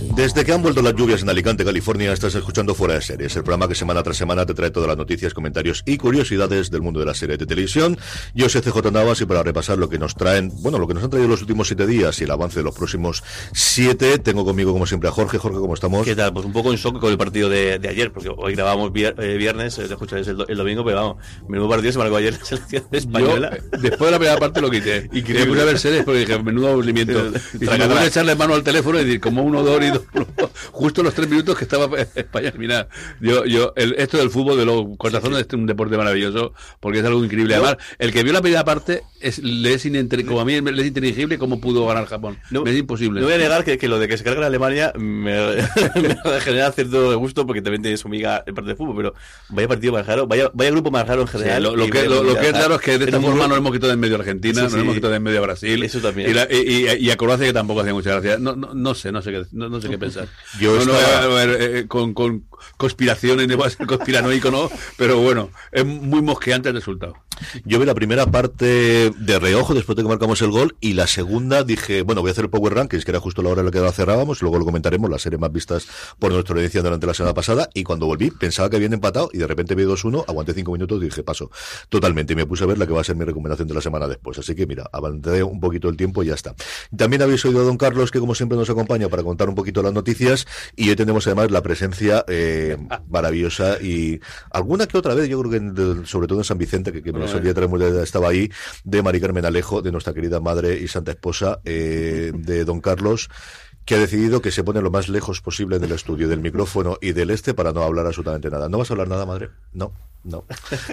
Desde que han vuelto las lluvias en Alicante, California, estás escuchando Fuera de Series, el programa que semana tras semana te trae todas las noticias, comentarios y curiosidades del mundo de la serie de televisión. Yo soy CJ Navas y para repasar lo que nos traen, bueno, lo que nos han traído los últimos siete días y el avance de los próximos siete, tengo conmigo como siempre a Jorge. Jorge, ¿cómo estamos? ¿Qué tal? Pues un poco en shock con el partido de, ayer, porque hoy grabamos eh, viernes, eh, el, el, domingo, pero vamos, menudo partido se marcó ayer la selección española. después de la primera parte lo quité. Y quería ver series porque dije, menudo aburrimiento. Y me voy a echarle mano al teléfono y decir, como uno, dos y justo los tres minutos que estaba España mira Yo, yo, el, esto del fútbol, de los corazones, es un deporte maravilloso, porque es algo increíble. Además, el que vio la primera parte, es, le es como a mí le es inteligible cómo pudo ganar Japón. No, es imposible. No voy a negar que, que lo de que se cargue la Alemania me, me, genera cierto gusto, porque también tiene su amiga en parte de fútbol, pero vaya partido más raro, vaya, vaya grupo más raro en general. lo, que, lo, que es claro es que de esta forma nos hemos quitado en medio Argentina, nos hemos quitado en medio Brasil. Eso también. Y, y, a Croacia que tampoco hacía mucha gracia. No, no, no sé, no sé qué, no, no sé qué pensar. Yo no, eh, con, con conspiraciones, no va a ser conspiranoico, ¿no? Pero bueno, es muy mosqueante el resultado. Yo vi la primera parte de reojo después de que marcamos el gol y la segunda dije, bueno, voy a hacer el Power Rankings, que era justo la hora en la que lo cerrábamos, luego lo comentaremos, la serie más vistas por nuestra audiencia durante la semana pasada y cuando volví pensaba que habían empatado y de repente vi 2-1, aguanté 5 minutos y dije, paso, totalmente, y me puse a ver la que va a ser mi recomendación de la semana después. Así que mira, avancé un poquito el tiempo y ya está. También habéis oído a don Carlos, que como siempre nos acompaña para contar un poquito las noticias y hoy tenemos además la presencia eh, maravillosa y alguna que otra vez, yo creo que sobre todo en San Vicente, que, que nos solía traer estaba ahí, de Mari Carmen Alejo, de nuestra querida madre y santa esposa, eh, de don Carlos que ha decidido que se pone lo más lejos posible del estudio, del micrófono y del este para no hablar absolutamente nada. ¿No vas a hablar nada, madre? No. No,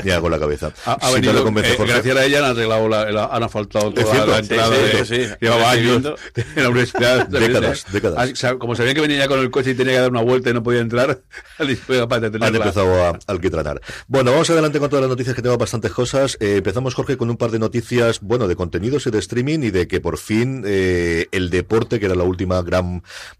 ni hago la cabeza. Ha, venido, eh, gracias a ella han arreglado la, han asfaltado toda la entrada. Sí, de, llevaba años en la universidad. décadas, décadas. Como sabía que venía ya con el coche y tenía que dar una vuelta y no podía entrar, han empezado a alquitranar. Bueno, vamos adelante con todas las noticias que tengo bastantes cosas. Eh, empezamos, Jorge, con un par de noticias, bueno, de contenidos y de streaming y de que por fin eh, el deporte, que era la última gran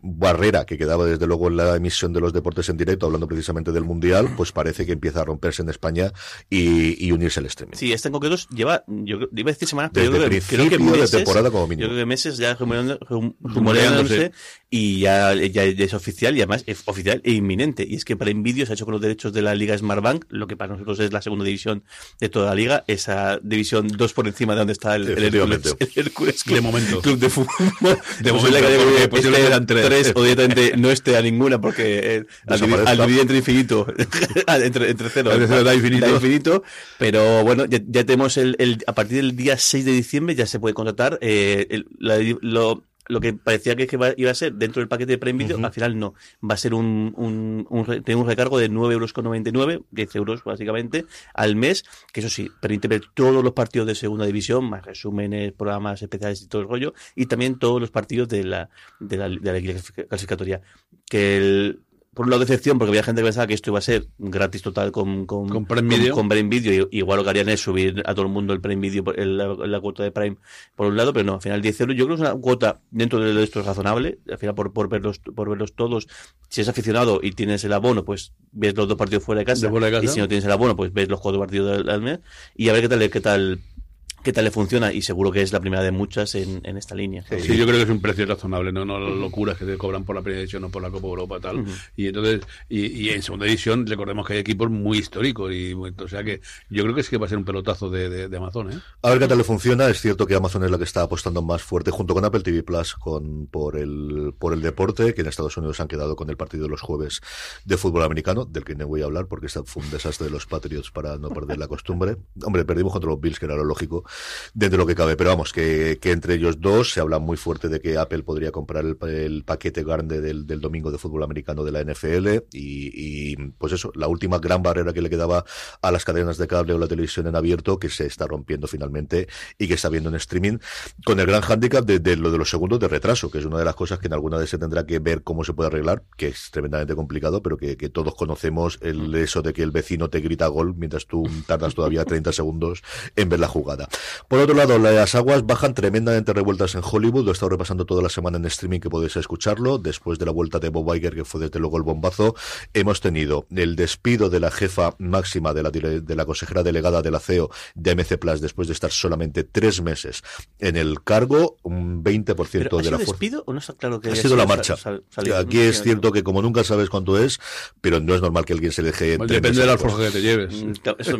barrera que quedaba desde luego en la emisión de los deportes en directo, hablando precisamente del Mundial, pues parece que empieza a romperse en España y, unirse al streaming. Sí, este en concreto lleva, yo iba a decir semanas, pero yo creo, que meses, de temporada como mínimo. Yo creo que meses ya rumoreándose y ya, ya, es oficial y además es oficial e inminente. Y es que para Envidio se ha hecho con los derechos de la Liga Smartbank, lo que para nosotros es la segunda división de toda la liga, esa división dos por encima de donde está el, el, Hércules, de momento. Club de Fútbol. De momento, tres. tres o directamente no esté a ninguna porque eh, al, dividir entre infinito, entre, entre cero, da infinito. infinito. Pero bueno, ya, tenemos el, el, a partir del día 6 de diciembre ya se puede contratar eh, el, la, lo lo que parecía que, iba a ser dentro del paquete de Prime Video, al final no. Va a ser un, un, un, un recargo de 9,99 euros, 10 euros básicamente, al mes, que eso sí, permite ver todos los partidos de segunda división, más resúmenes, programas especiales y todo el rollo, y también todos los partidos de la, de la, de la clasificatoria. Que el, por un lado decepción, porque había gente que pensaba que esto iba a ser gratis total con, con, con Prime Video. Con, Prime Video. Y, igual lo que harían es subir a todo el mundo el Prime Video, el, la, cuota de Prime por un lado, pero no, al final 10 euros. Yo creo que es una cuota dentro de esto razonable. Al final, por, por, verlos, por verlos todos, si es aficionado y tienes el abono, pues ves los dos partidos fuera de casa. De casa. Y si no tienes el abono, pues ves los cuatro partidos al mes. Y a ver qué tal, qué tal qué tal le funciona y seguro que es la primera de muchas en, en esta línea. Sí, yo creo que es un precio razonable, no, no las locuras que te cobran por la primera edición o por la Copa Europa tal. Y entonces y, y, en segunda edición recordemos que hay equipos muy históricos y o sea que yo creo que sí que va a ser un pelotazo de, de, Amazon, ¿eh? A ver qué tal le funciona, es cierto que Amazon es la que está apostando más fuerte junto con Apple TV Plus con por el por el deporte, que en Estados Unidos han quedado con el partido de los jueves de fútbol americano, del que no voy a hablar porque fue un desastre de los Patriots para no perder la costumbre. Hombre, perdimos contra los Bills, que era lo lógico dentro de lo que cabe. Pero vamos, que, que, entre ellos dos se habla muy fuerte de que Apple podría comprar el, paquete grande del, del, domingo de fútbol americano de la NFL y, y, pues eso, la última gran barrera que le quedaba a las cadenas de cable o la televisión en abierto que se está rompiendo finalmente y que está viendo en streaming con el gran hándicap de, de, lo de los segundos de retraso, que es una de las cosas que en alguna vez se tendrá que ver cómo se puede arreglar, que es tremendamente complicado, pero que, que todos conocemos el eso de que el vecino te grita gol mientras tú tardas todavía 30 segundos en ver la jugada. Por otro lado, las aguas bajan tremendamente revueltas en Hollywood. Lo he estado repasando toda la semana en streaming que podéis escucharlo. Después de la vuelta de Bob Iger, que fue desde luego el bombazo, hemos tenido el despido de la jefa máxima de la, de la consejera delegada de la CEO de MC Plus después de estar solamente tres meses en el cargo, un 20% de la fuerza. despido o no está claro que ha sido la marcha? Aquí es cierto que como nunca sabes cuánto es, pero no es normal que alguien se deje. Depende del alforja que te lleves. Mm, eso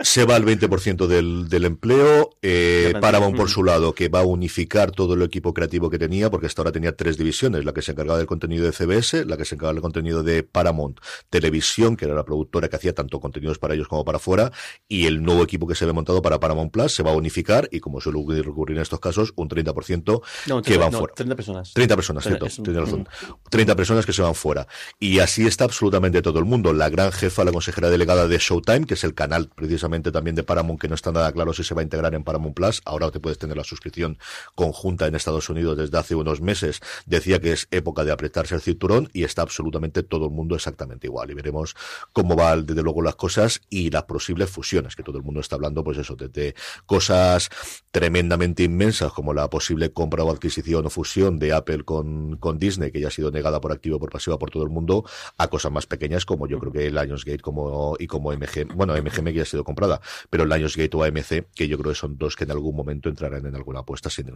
se va al 20% del, del empleo. Eh, Paramount, por su lado, que va a unificar todo el equipo creativo que tenía, porque hasta ahora tenía tres divisiones: la que se encargaba del contenido de CBS, la que se encargaba del contenido de Paramount Televisión, que era la productora que hacía tanto contenidos para ellos como para afuera, y el nuevo equipo que se ve montado para Paramount Plus se va a unificar, y como suele ocurrir en estos casos, un 30% que van fuera. 30 personas. 30 personas, cierto. Tiene razón. 30 personas que se van fuera. Y así está absolutamente todo el mundo. La gran jefa, la consejera delegada de Showtime, que es el canal precisamente también de Paramount, que no está nada claro si se va a integrar en Paramount Plus. Ahora te puedes tener la suscripción conjunta en Estados Unidos desde hace unos meses. Decía que es época de apretarse el cinturón y está absolutamente todo el mundo exactamente igual. Y veremos cómo van desde luego las cosas y las posibles fusiones, que todo el mundo está hablando, pues eso, desde cosas tremendamente inmensas como la posible compra o adquisición o fusión de Apple con, con Disney, que ya ha sido negada por activo por pasiva por todo el mundo, a cosas más pequeñas como yo creo que el Lionsgate como, y como MG, bueno, MGM que ya ha sido comprada, pero el Lionsgate o AMC, que yo creo que son dos que en algún momento entrarán en alguna apuesta sin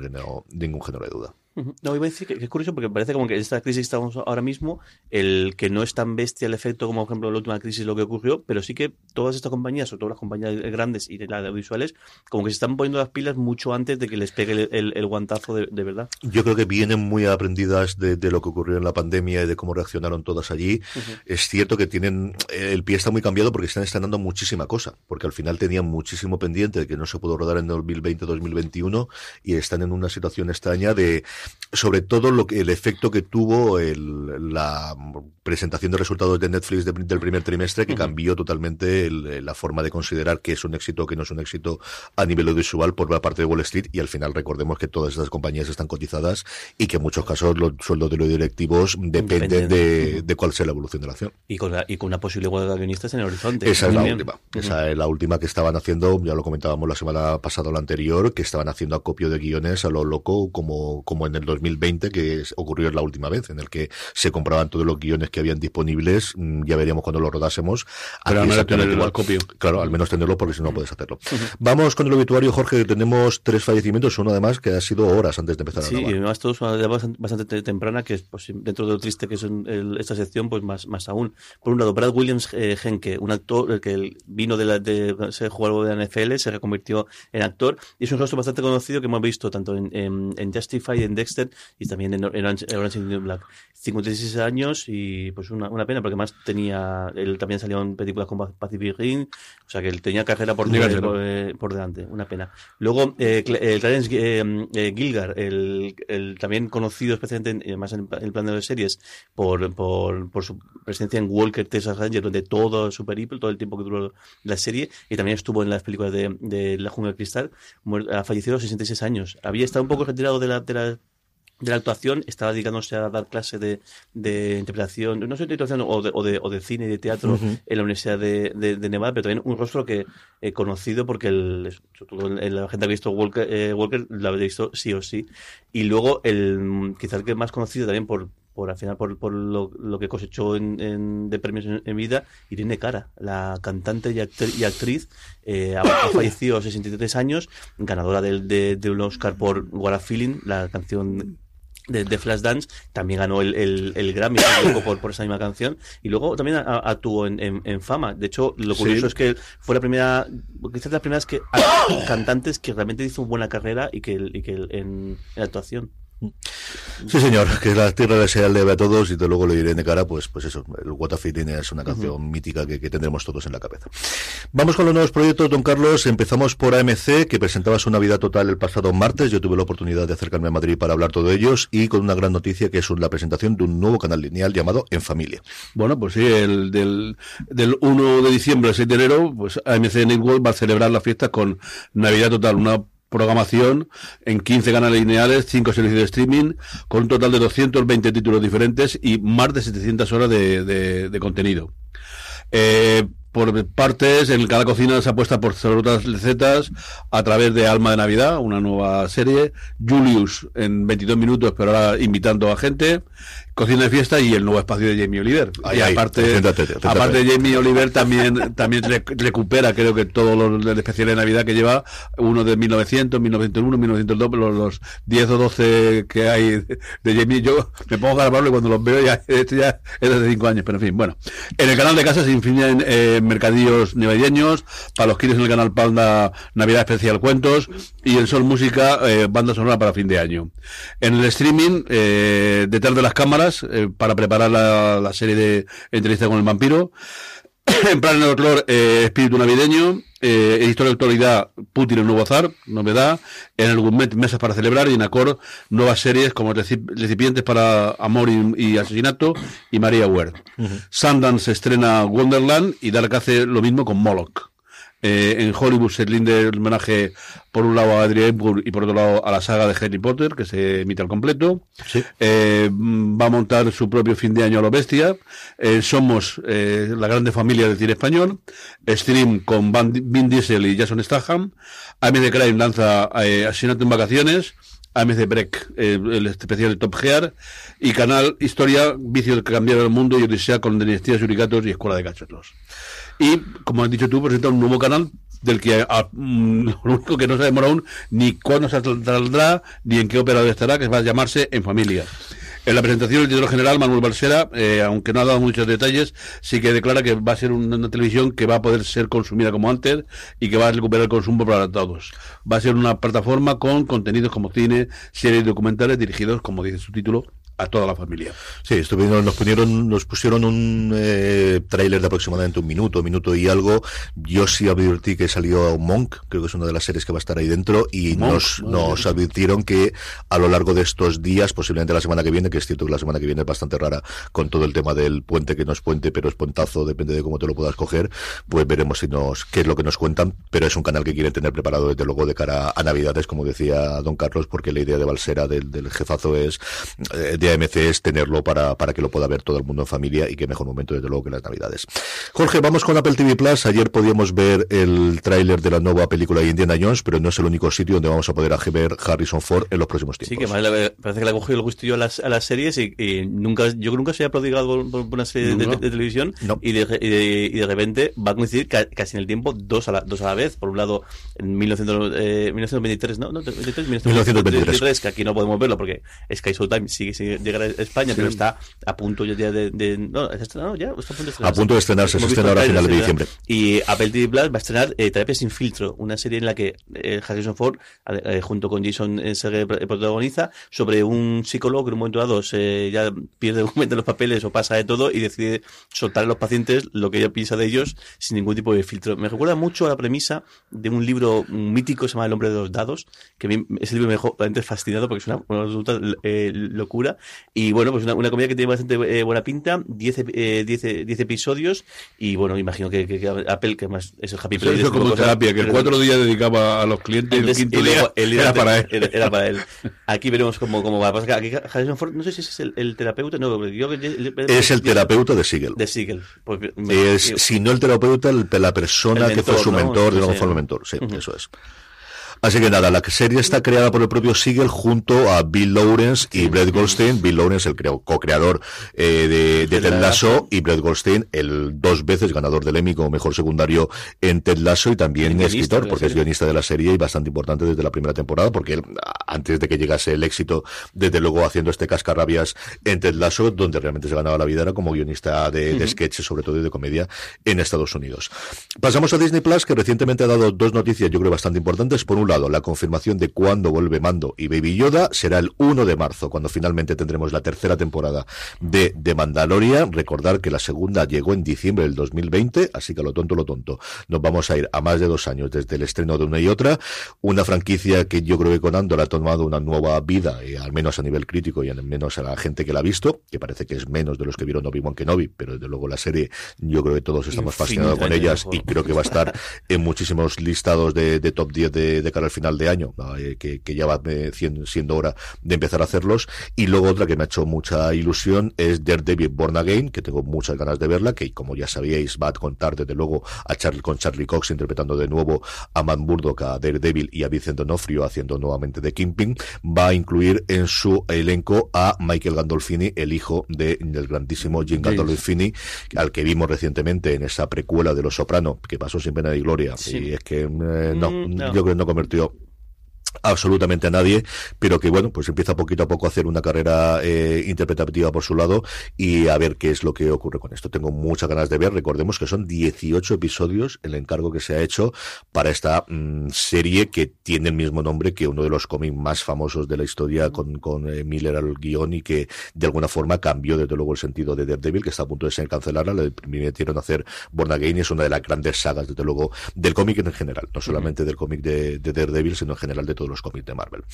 ningún género de duda. No, iba a decir que, es curioso porque parece como que esta crisis que estamos ahora mismo, el que no es tan bestia el efecto como, por ejemplo, la última crisis lo que ocurrió, pero sí que todas estas compañías, sobre todo las compañías grandes y las audiovisuales, como que se están poniendo las pilas mucho antes de que les pegue el, guantazo de, verdad. Yo creo que vienen muy aprendidas de, lo que ocurrió en la pandemia y de cómo reaccionaron todas allí. Es cierto que tienen, el pie está muy cambiado porque están estrenando muchísima cosa, porque al final tenían muchísimo pendiente de que no se pudo rodar en 2020-2021 y están en una situación extraña de sobre todo lo que el efecto que tuvo el, la presentación de resultados de Netflix del primer trimestre que cambió totalmente la forma de considerar que es un éxito o que no es un éxito a nivel audiovisual por la parte de Wall Street y al final recordemos que todas estas compañías están cotizadas y que en muchos casos los sueldos de los directivos dependen de, cuál sea la evolución de la acción. Y con, y con una posible huelga de guionistas en el horizonte. Esa es la última. Esa es la última que estaban haciendo, ya lo comentábamos la semana pasada o la anterior, que estaban haciendo acopio de guiones a lo loco como, como en el 2020, que ocurrió la última vez, en el que se compraban todos los guiones que habían disponibles, mm, ya veríamos cuando los rodásemos. Pero al menos tenerlo copio. Claro, al menos tenerlo porque si no puedes hacerlo. Vamos con el obituario, Jorge, tenemos tres fallecimientos, uno además que ha sido horas antes de empezar sí, a grabar. Sí, y además todos bastante temprana, que es pues, dentro de lo triste que es esta sección, pues más, más aún. Por un lado, Brad Williams eh, Henke, un actor que vino de, la, de ser jugador de la NFL, se reconvirtió en actor, y es un rostro bastante conocido que hemos visto tanto en, en, en Justify, en Dexter, y también en Orange, Orange is the Black. 56 años y pues una, una pena porque más tenía él también salió en películas como Pacific Ring o sea que él tenía carrera por, eh, por, delante una pena. Luego eh, el Clarence eh, eh, Gilgar el, el, también conocido especialmente en, más en, el plano de series por, por, por su presencia en Walker Texas Ranger donde todo su periplo todo el tiempo que duró la serie y también estuvo en las películas de, de La Jungla de Cristal ha fallecido a los 66 años había estado un poco retirado de la, de la de la actuación, estaba dedicándose a dar clase de, de interpretación, no sé de interpretación o de, o de, o de cine y de teatro en la Universidad de, de, Nevada, pero también un rostro que he conocido porque el, la gente ha visto Walker, eh, Walker la había visto sí o sí. Y luego el quizás el que más conocido también por, por al final por, por lo, lo, que cosechó en, de premios en, vida, Irene Cara, la cantante y, y actriz, eh, ha, fallecido a 63 años, ganadora del, de, de un Oscar por What a Feeling, la canción de, de Flashdance, también ganó el, el, el Grammy por, por esa misma canción y luego también actuó en, en, fama. De hecho, lo curioso es que fue la primera, quizás las primeras que, cantantes que realmente hizo buena carrera y que, y que en, en actuación. Sí, señor, que la tierra deseada leve a todos y de luego le diré de cara, pues, pues eso, el What a es una canción mítica que, tendremos todos en la cabeza. Vamos con los nuevos proyectos, don Carlos. Empezamos por AMC, que presentaba su Navidad Total el pasado martes. Yo tuve la oportunidad de acercarme a Madrid para hablar todo ellos y con una gran noticia que es la presentación de un nuevo canal lineal llamado En Familia. Bueno, pues sí, el del, del 1 de diciembre al 6 de enero, pues AMC Network va a celebrar la fiesta con Navidad Total, una programación en 15 canales lineales, 5 servicios de streaming, con un total de 220 títulos diferentes y más de 700 horas de, de, contenido. Eh, por partes, en canal Cocina se apuesta por otras recetas a través de Alma de Navidad, una nueva serie. Julius en 22 minutos, pero ahora invitando a gente. Cocina de fiesta y el nuevo espacio de Jamie Oliver. y aparte, aparte Jamie Oliver también también recupera, creo que todos los especiales de Navidad que lleva, uno de 1900, 1901, 1902, los, los 10 o 12 que hay de Jamie. Yo me pongo a grabarlo y cuando los veo ya, este ya es de 5 años, pero en fin, bueno. En el canal de casa se infinen eh, mercadillos navideños, para los quienes en el canal Panda Navidad Especial Cuentos y en Sol Música eh, banda sonora para fin de año. En el streaming, eh, detrás de las cámaras, eh, para preparar la, serie de entrevista con el vampiro. en plan de horror, eh, espíritu navideño. Eh, historia de actualidad, Putin el nuevo zar, novedad. En el Gourmet, mesas para celebrar. Y en Acor, nuevas series como Recipientes para Amor y, Asesinato y María Ward. Sundance estrena Wonderland y Dark hace lo mismo con Moloch. Eh, en Hollywood se rinde el homenaje por un lado a Adrian Hepburn y por otro lado a la saga de Harry Potter, que se emite al completo. Eh, va a montar su propio fin de año a lo bestia. Eh, somos la grande familia del cine español. Stream con Van, Vin Diesel y Jason Statham. AMC Crime lanza Asesinato en Vacaciones. AMC Break, el especial de Top Gear, y Canal Historia, Vicio que cambiaron el mundo y Odisea con Dinastías, Uricatos y Escuela de Cachorros. Y, como has dicho tú, presenta un nuevo canal del que ah, mm, lo único que no sabemos aún ni cuándo se saldrá, ni en qué operador estará, que va a llamarse En Familia. En la presentación del director general, Manuel Balsera, eh, aunque no ha dado muchos detalles, sí que declara que va a ser una, televisión que va a poder ser consumida como antes y que va a recuperar el consumo para todos. Va a ser una plataforma con contenidos como cine, series documentales dirigidos, como dice su título, a toda la familia. Sí, estuvieron, nos pusieron, nos pusieron un eh, tráiler de aproximadamente un minuto, minuto y algo. Yo sí advertí que salió Monk, creo que es una de las series que va a estar ahí dentro, y nos, nos advirtieron que a lo largo de estos días, posiblemente la semana que viene, que es cierto que la semana que viene es bastante rara con todo el tema del puente que no es puente, pero es puentazo, depende de cómo te lo puedas coger, pues veremos si nos, qué es lo que nos cuentan, pero es un canal que quieren tener preparado desde luego de cara a Navidades, como decía don Carlos, porque la idea de Balsera del, del jefazo es eh, AMC es tenerlo para, para que lo pueda ver todo el mundo en familia y que mejor momento desde luego que las navidades. Jorge, vamos con Apple TV Plus. Ayer podíamos ver el tráiler de la nueva película de Indiana Jones, pero no es el único sitio donde vamos a poder ver Harrison Ford en los próximos tiempos. Sí, que más parece que le ha cogido el gustillo a las, a las series y, nunca, yo nunca se había prodigado por, una serie de, televisión y, de, y, de, repente va a coincidir casi en el tiempo dos a la, dos a la vez. Por un lado, en 1923, ¿no? no 1923, que aquí no podemos verlo porque Sky Showtime sigue, sigue llegar a España, pero está a punto ya de, de, no, está ya, está a punto de estrenarse. A punto de estrenarse, se estrena ahora a finales de diciembre. Y Apple TV Plus va a estrenar eh, Terapia sin filtro, una serie en la que eh, Harrison Ford, eh, junto con Jason eh, se protagoniza sobre un psicólogo que en un momento dado se, ya pierde los papeles o pasa de todo y decide soltar a los pacientes lo que ella piensa de ellos sin ningún tipo de filtro. Me recuerda mucho a la premisa de un libro mítico que se llama El hombre de los dados, que a mí ese libro me dejó realmente fascinado porque es una, una absoluta locura y bueno, pues una, una comedia que tiene bastante eh, buena pinta, 10 eh, diez, diez episodios y bueno, imagino que, que, Apple, que más es el Happy Play. Eso como terapia, que el cuatro días dedicaba a los clientes y el quinto día era, para él. Era, para él. Aquí veremos cómo, cómo va. Aquí Harrison Ford, no sé si es el, el terapeuta, no, yo, Es el terapeuta de Siegel. De Siegel. Pues, es, si no el terapeuta, la persona que fue su mentor, ¿no? digamos, fue el mentor. Sí, eso es. Así que nada, la serie está creada por el propio Siegel junto a Bill Lawrence y Brett Goldstein. Bill Lawrence, el co-creador eh, de, de Ted Lasso, y Brett Goldstein, el dos veces ganador del Emmy como mejor secundario en Ted Lasso y también escritor, porque es guionista de la serie y bastante importante desde la primera temporada, porque él, antes de que llegase el éxito, desde luego haciendo este cascarrabias en Ted Lasso, donde realmente se ganaba la vida, era como guionista de, sketches, sobre todo y de comedia, en Estados Unidos. Pasamos a Disney Plus, que recientemente ha dado dos noticias, yo creo, bastante importantes. Por un lado, la confirmación de cuándo vuelve Mando y Baby Yoda será el 1 de marzo, cuando finalmente tendremos la tercera temporada de The Mandalorian. Recordar que la segunda llegó en diciembre del 2020, así que lo tonto, lo tonto. Nos vamos a ir a más de dos años desde el estreno de una y otra. Una franquicia que yo creo que con Andor ha tomado una nueva vida, y al menos a nivel crítico y al menos a la gente que la ha visto, que parece que es menos de los que vieron Obi-Wan Kenobi, pero desde luego la serie, yo creo que todos estamos fascinados con ellas y creo que va a estar en muchísimos listados de, top 10 de, de cara para el final de año, eh, que, que, ya va siendo hora de empezar a hacerlos. Y luego otra que me ha hecho mucha ilusión es Daredevil Born Again, que tengo muchas ganas de verla, que como ya sabíais va a contar desde luego a Charlie, con Charlie Cox interpretando de nuevo a Matt Murdock, a Daredevil y a Vincent D'Onofrio haciendo nuevamente de Kingpin. Va a incluir en su elenco a Michael Gandolfini, el hijo de, del grandísimo Jim Gandolfini, al que vimos recientemente en esa precuela de Los Soprano, que pasó sin pena ni gloria. Y es que eh, no, mm, no, yo creo que no convirtió absolutamente a nadie, pero que bueno, pues empieza poquito a poco a hacer una carrera eh, interpretativa por su lado y a ver qué es lo que ocurre con esto. Tengo muchas ganas de ver, recordemos que son 18 episodios el encargo que se ha hecho para esta mm, serie que tiene el mismo nombre que uno de los cómics más famosos de la historia con, con eh, Miller al guion y que de alguna forma cambió desde luego el sentido de Daredevil, que está a punto de ser cancelada, le permitieron hacer Born Again y es una de las grandes sagas desde luego del cómic en general, no solamente del cómic de, de Daredevil, sino en general de todo los cómics de Marvel.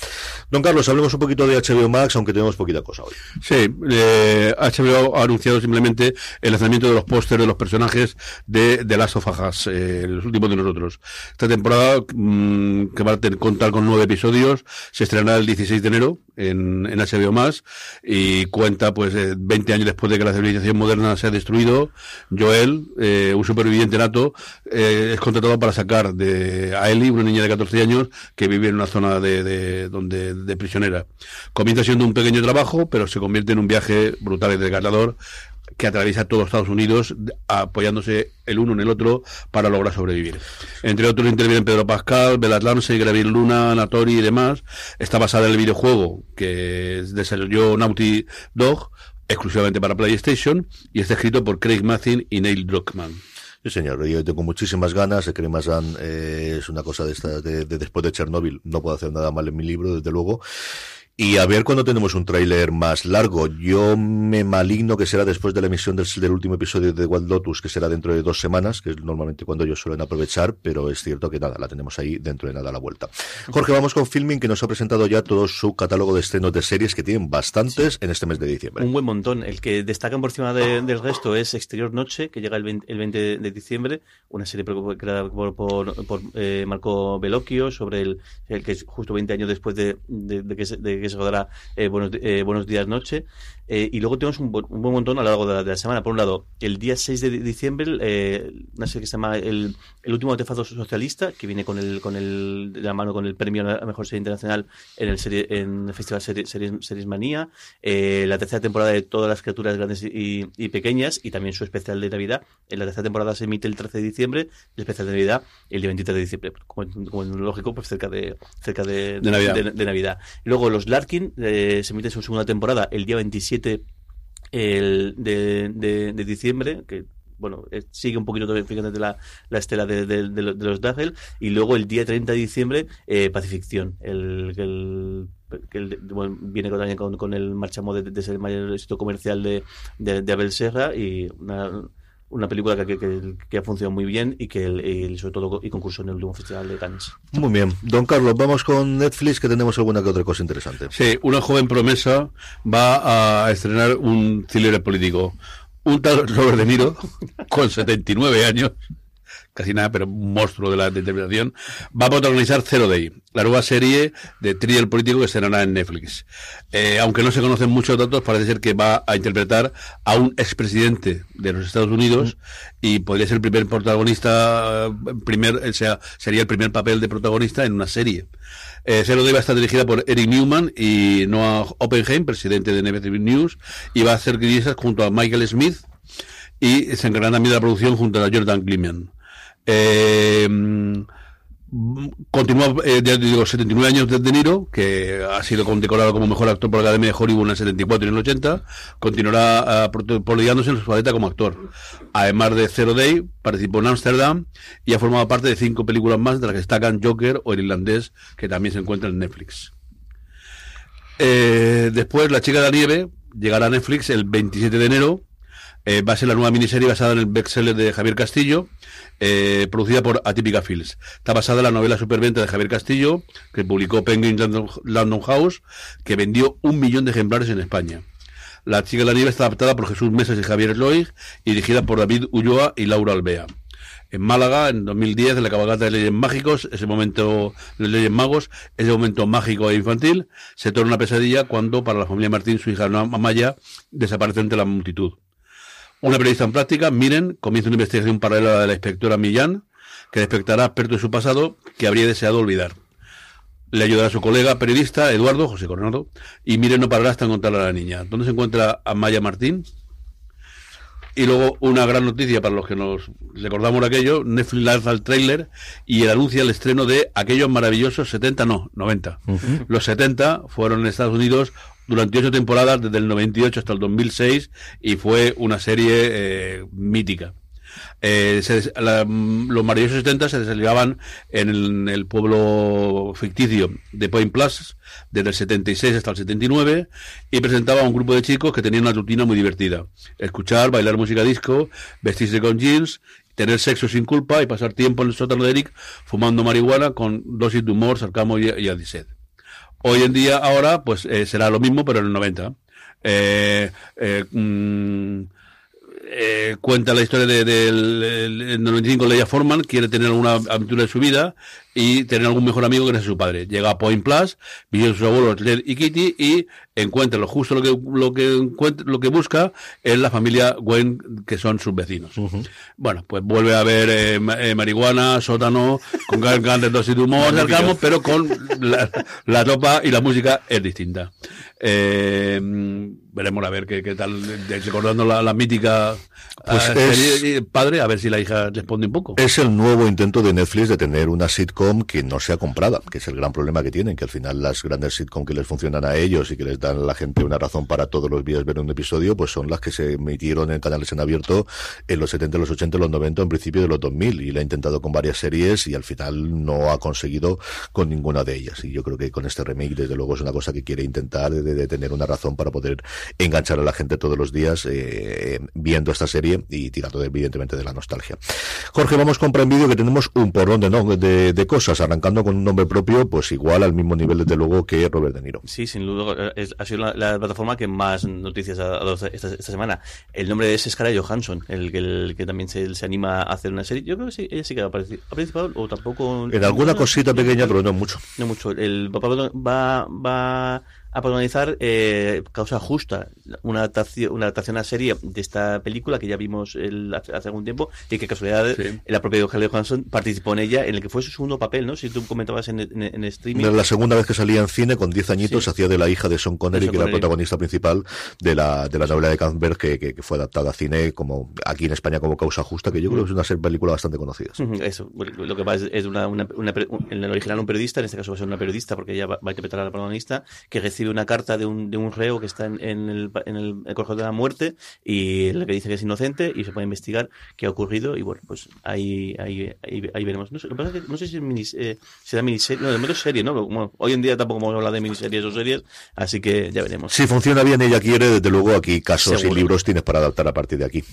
Don Carlos, hablemos un poquito de HBO Max, aunque tenemos poquita cosa hoy. Sí, eh, HBO ha anunciado simplemente el lanzamiento de los pósteres de los personajes de The Last of Us, eh, los últimos de nosotros. Esta temporada, mm, que va a contar con nueve episodios, se estrenará el 16 de enero en, en HBO Max y cuenta pues 20 eh, años después de que la civilización moderna se ha destruido. Joel, eh, un superviviente nato, eh, es contratado para sacar de a Ellie, una niña de 14 años que vive en una zona de, de, donde, de prisionera. Comienza siendo un pequeño trabajo, pero se convierte en un viaje brutal y desgarrador que atraviesa todo Estados Unidos apoyándose el uno en el otro para lograr sobrevivir. Entre otros intervienen Pedro Pascal, Bela Ramsey, Gravir Luna, Natori y demás. Está basada en el videojuego que desarrolló Naughty Dog exclusivamente para PlayStation y está escrito por Craig Mazin y Neil Druckmann. Sí, señor. Yo tengo muchísimas ganas. Craig Mazin eh, es una cosa de, esta, de, de, después de Chernobyl. No puedo hacer nada mal en mi libro, desde luego. Y a ver cuando tenemos un tráiler más largo. Yo me maligno que será después de la emisión del, último episodio de Wild Lotus, que será dentro de dos semanas, que es normalmente cuando ellos suelen aprovechar, pero es cierto que nada, la tenemos ahí dentro de nada a la vuelta. Jorge, vamos con Filming, que nos ha presentado ya todo su catálogo de estrenos de series, que tienen bastantes en este mes de diciembre. Un buen montón. El que destacan por encima de, del resto es Exterior Noche, que llega el 20, el 20 de diciembre, una serie creada por, por, por eh, Marco Bellocchio, sobre el, el, que es justo 20 años después de, de, de que se, de que rodará eh, buenos, eh, buenos días noche. Eh, y luego tenemos un, un, buen montón a lo largo de la, de la, semana. Por un lado, el día 6 de diciembre, eh, una serie que se llama El, el último artefacto socialista, que viene con el, con el, de la mano con el premio a la mejor serie internacional en el, serie, en el Festival Series, Series, Series Manía. Eh, la tercera temporada de Todas las criaturas grandes y, y, pequeñas, y también su especial de Navidad. En la tercera temporada se emite el 13 de diciembre, el especial de Navidad el día 23 de diciembre. Como, como lógico, pues cerca de, cerca de, de Navidad. De, Navidad. Luego los Larkin, eh, se emite su segunda temporada el día 27 el de, de, de diciembre, que bueno, sigue un poquito fíjate la, la estela de, de, de, los Daffel, y luego el día 30 de diciembre, eh, Pacificción, el, el que el, bueno, viene con, con el marchamo de, de, el mayor éxito comercial de, de, de Abel Serra y una, una película que, que, que, ha funcionado muy bien y que el, sobre todo y concurso en el último festival de Cannes. Muy bien. Don Carlos, vamos con Netflix que tenemos alguna que otra cosa interesante. Sí, una joven promesa va a estrenar un thriller político. Un tal Robert De Niro, con 79 años, casi nada, pero un monstruo de la interpretación, va a protagonizar Zero Day, la nueva serie de thriller político que estrenará en Netflix. Eh, aunque no se conocen muchos datos, parece ser que va a interpretar a un expresidente de los Estados Unidos y podría ser el primer protagonista, primer, o sea, sería el primer papel de protagonista en una serie. Eh, Zero Day va a estar dirigida por Eric Newman y Noah Oppenheim, presidente de NBC News, y va a hacer guionistas junto a Michael Smith y se encargará también de la producción junto a Jordan Gliman. Eh, continúa, eh, ya digo, 79 años de De Niro, que ha sido condecorado como mejor actor por la Academia de Hollywood en el 74 y en el 80, continuará uh, en su faceta como actor. Además de Zero Day, participó en Amsterdam y ha formado parte de cinco películas más, de las que destacan Joker o El Irlandés, que también se encuentra en Netflix. Eh, después, La Chica de la Nieve llegará a Netflix el 27 de enero. Eh, va a ser la nueva miniserie basada en el bestseller de Javier Castillo eh, producida por Atípica Films. Está basada en la novela Superventa de Javier Castillo, que publicó Penguin London, House, que vendió un millón de ejemplares en España. La chica de la nieve está adaptada por Jesús Mesas y Javier Loig y dirigida por David Ulloa y Laura Albea. en Málaga, en 2010, en la cabalgata de Leyes Mágicos, ese momento de Leyes Magos, ese momento mágico e infantil, se torna una pesadilla cuando para la familia Martín su hija Amaya desaparece entre la multitud. Una periodista en práctica, Miren, comienza una investigación paralela de la inspectora Millán, que despertará aspectos de su pasado que habría deseado olvidar. Le ayudará a su colega periodista, Eduardo, José Coronado, y Miren no parará hasta encontrar a la niña. ¿Dónde se encuentra Amaya Martín? Y luego una gran noticia para los que nos recordamos aquello, Netflix lanza el tráiler y anuncia el estreno de aquellos maravillosos 70, no, 90. Los 70 fueron en Estados Unidos durante ocho temporadas, desde el 98 hasta el 2006, y fue una serie eh, mítica. Eh, los maravillosos 70 se desarrollaban en el, pueblo ficticio de Point Plus desde el 76 hasta el 79 y presentaba a un grupo de chicos que tenían una rutina muy divertida. Escuchar, bailar música disco, vestirse con jeans, tener sexo sin culpa y pasar tiempo en el sótano de Eric fumando marihuana con dosis de humor, sarcasmo y, y Hoy en día, ahora, pues eh, será lo mismo, pero en el 90. Eh, eh, mm, eh, cuenta la historia del de, 95 Leia Forman, quiere tener alguna aventura de su vida y tener algún mejor amigo que no sea su padre. Llega a Point Plus, visita a sus abuelos Led y Kitty y encuentra lo justo lo que lo que encuentra, lo que busca es la familia Gwen que son sus vecinos. Bueno, pues vuelve a ver eh, eh, marihuana, sótano, con grandes dosis de humor, pero con la, la ropa y la música es distinta. Eh, veremos a ver qué, qué tal, recordando la, la mítica pues es, padre, a ver si la hija responde un poco. Es el nuevo intento de Netflix de tener una sitcom que no sea comprada, que es el gran problema que tienen, que al final las grandes sitcom que les funcionan a ellos y que les dan a la gente una razón para todos los días ver un episodio, pues son las que se emitieron en canales en abierto en los 70, los 80, los 90, en principio de los 2000, y la ha intentado con varias series y al final no ha conseguido con ninguna de ellas. Y yo creo que con este remake, desde luego, es una cosa que quiere intentar de, tener una razón para poder enganchar a la gente todos los días eh, viendo esta serie y tirando evidentemente de la nostalgia. Jorge, vamos con Prime Video que tenemos un porrón de, de, cosas, arrancando con un nombre propio, pues igual al mismo nivel desde luego que Robert De Niro. Sí, sin duda, ha sido la, plataforma que más noticias ha dado esta, esta, semana. El nombre es Scarlett Johansson, el, el que también se, se, anima a hacer una serie. Yo creo que sí, ella sí que ha participado, o tampoco... En alguna cosita pequeña, pero no mucho. No mucho. El papá va, va a protagonizar eh, Causa Justa, una adaptación, una adaptación a serie de esta película que ya vimos el, hace, algún tiempo y que casualidad la propia Eugenia Johansson participó en ella, en el que fue su segundo papel, ¿no? Si tú comentabas en, en, streaming. La segunda vez que salía en cine, con 10 añitos, hacía de la hija de Sean Connery, que era la protagonista principal de la, de la novela de Canberg, que, que, fue adaptada a cine como aquí en España como Causa Justa, que yo creo que es una película bastante conocida. Eso, lo que pasa es, una, una, en el original un periodista, en este caso va a ser una periodista porque ella va, va a interpretar a la protagonista, que recibe una carta de un, de un reo que está en, el, en el, el de la muerte y el que dice que es inocente y se puede investigar qué ha ocurrido y bueno, pues ahí, ahí, ahí, veremos. No sé, lo que pasa es que no sé si minis, eh, será miniserie, no, de momento serie, ¿no? hoy en día tampoco vamos a hablar de miniseries o series, así que ya veremos. Si funciona bien ella quiere, desde luego aquí casos y libros tienes para adaptar a partir de aquí.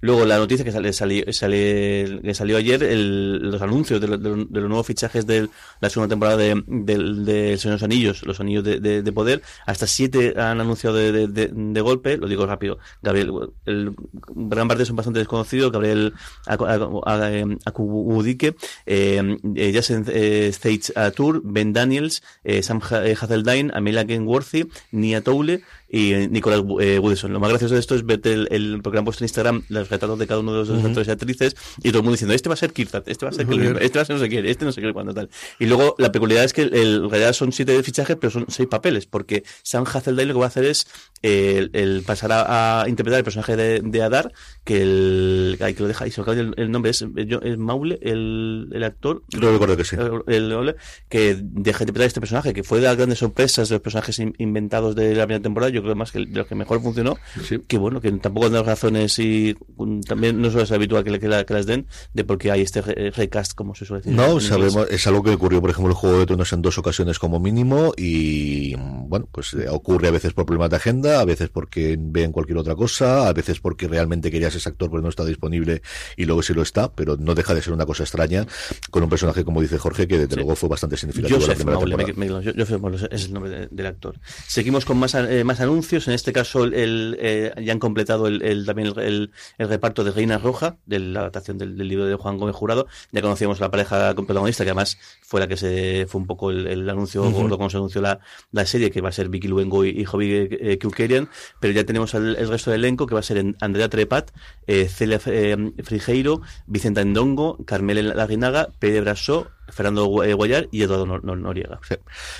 Luego la noticia que sale, salió, sale, que salió ayer, el, los anuncios de, los nuevos fichajes de la segunda temporada de, de, Señor de los Anillos, los Anillos de, de Poder, hasta siete han anunciado de, de, golpe, lo digo rápido. Gabriel, el, gran parte son bastante desconocidos. Gabriel Akubudike, eh, eh, Jason eh, Stage Tour, Ben Daniels, eh, Sam Hazeldine, Amelia Genworthy, Nia Toule, y eh, Nicolás eh, Woodson. Lo más gracioso de esto es ver el, el porque han puesto en Instagram los retratos de cada uno de los actores y actrices y todo el mundo diciendo, este va a ser Kirtat, este va a ser este va a ser no sé qué, este no sé qué, cuando tal. Y luego la peculiaridad es que el, en realidad son siete fichajes, pero son seis papeles, porque Sam Hazeldine lo que va a hacer es el, el pasar a, interpretar el personaje de, de Adar, que el, que lo deja, y se me el, el nombre, es, es Maule, el, el actor. Lo recuerdo que sí. El, que deja de interpretar este personaje, que fue de las grandes sorpresas de los personajes inventados de la primera temporada. Yo creo más que de los que mejor funcionó. Que bueno, que tampoco dado razones y también no ser habitual que, que, las den de por qué hay este recast, como se suele decir. No, sabemos, es algo que ocurrió, por ejemplo, el Juego de Tronos en dos ocasiones como mínimo y bueno, pues eh, ocurre a veces por problemas de agenda, a veces porque ven cualquier otra cosa, a veces porque realmente querías ese actor pero no está disponible y luego sí lo está, pero no deja de ser una cosa extraña con un personaje como dice Jorge que desde luego fue bastante significativo la primera temporada. es el nombre del actor. Seguimos con más, eh, más anuncios anuncios. En este caso, el, eh, ya han completado el, también el, reparto de Reina Roja, de la adaptación del, libro de Juan Gómez Jurado. Ya conocíamos la pareja protagonista, que además fue la que se fue un poco el, anuncio gordo cuando se anunció la, la, serie, que va a ser Vicky Luengo y, y Jovi eh, Pero ya tenemos el, resto del elenco, que va a ser Andrea Trepat, eh, Celia Frigeiro, Vicenta Endongo, Carmela Larrinaga, Pedro Brasó, Fernando Guayar y Eduardo Noriega.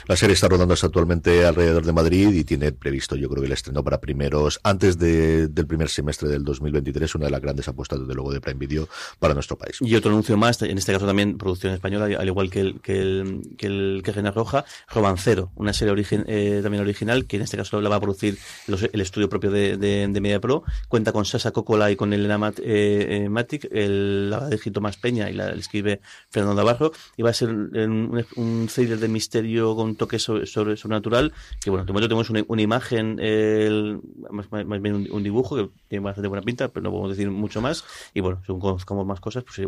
La serie está rodando actualmente alrededor de Madrid y tiene previsto, yo creo que el estreno para primeros, antes del primer semestre del 2023, una de las grandes apuestas, desde luego, de Prime Video para nuestro país. Y otro anuncio más, en este caso también producción española, al igual que el que el, que, el, que Roja, Romancero, una serie eh, también original, que en este caso la va a producir el estudio propio de, de, de Media Pro, cuenta con Sasa Cocola y con Elena Mat, eh, eh Matic, el, la de Gito Más Peña y la, escribe Fernando Navarro, y va a ser un, un thriller de misterio con toque sobre, sobrenatural, que bueno, de momento tenemos una, una imagen, el, más, más, bien un, dibujo que tiene bastante buena pinta, pero no podemos decir mucho más, y bueno, según conozcamos más cosas, pues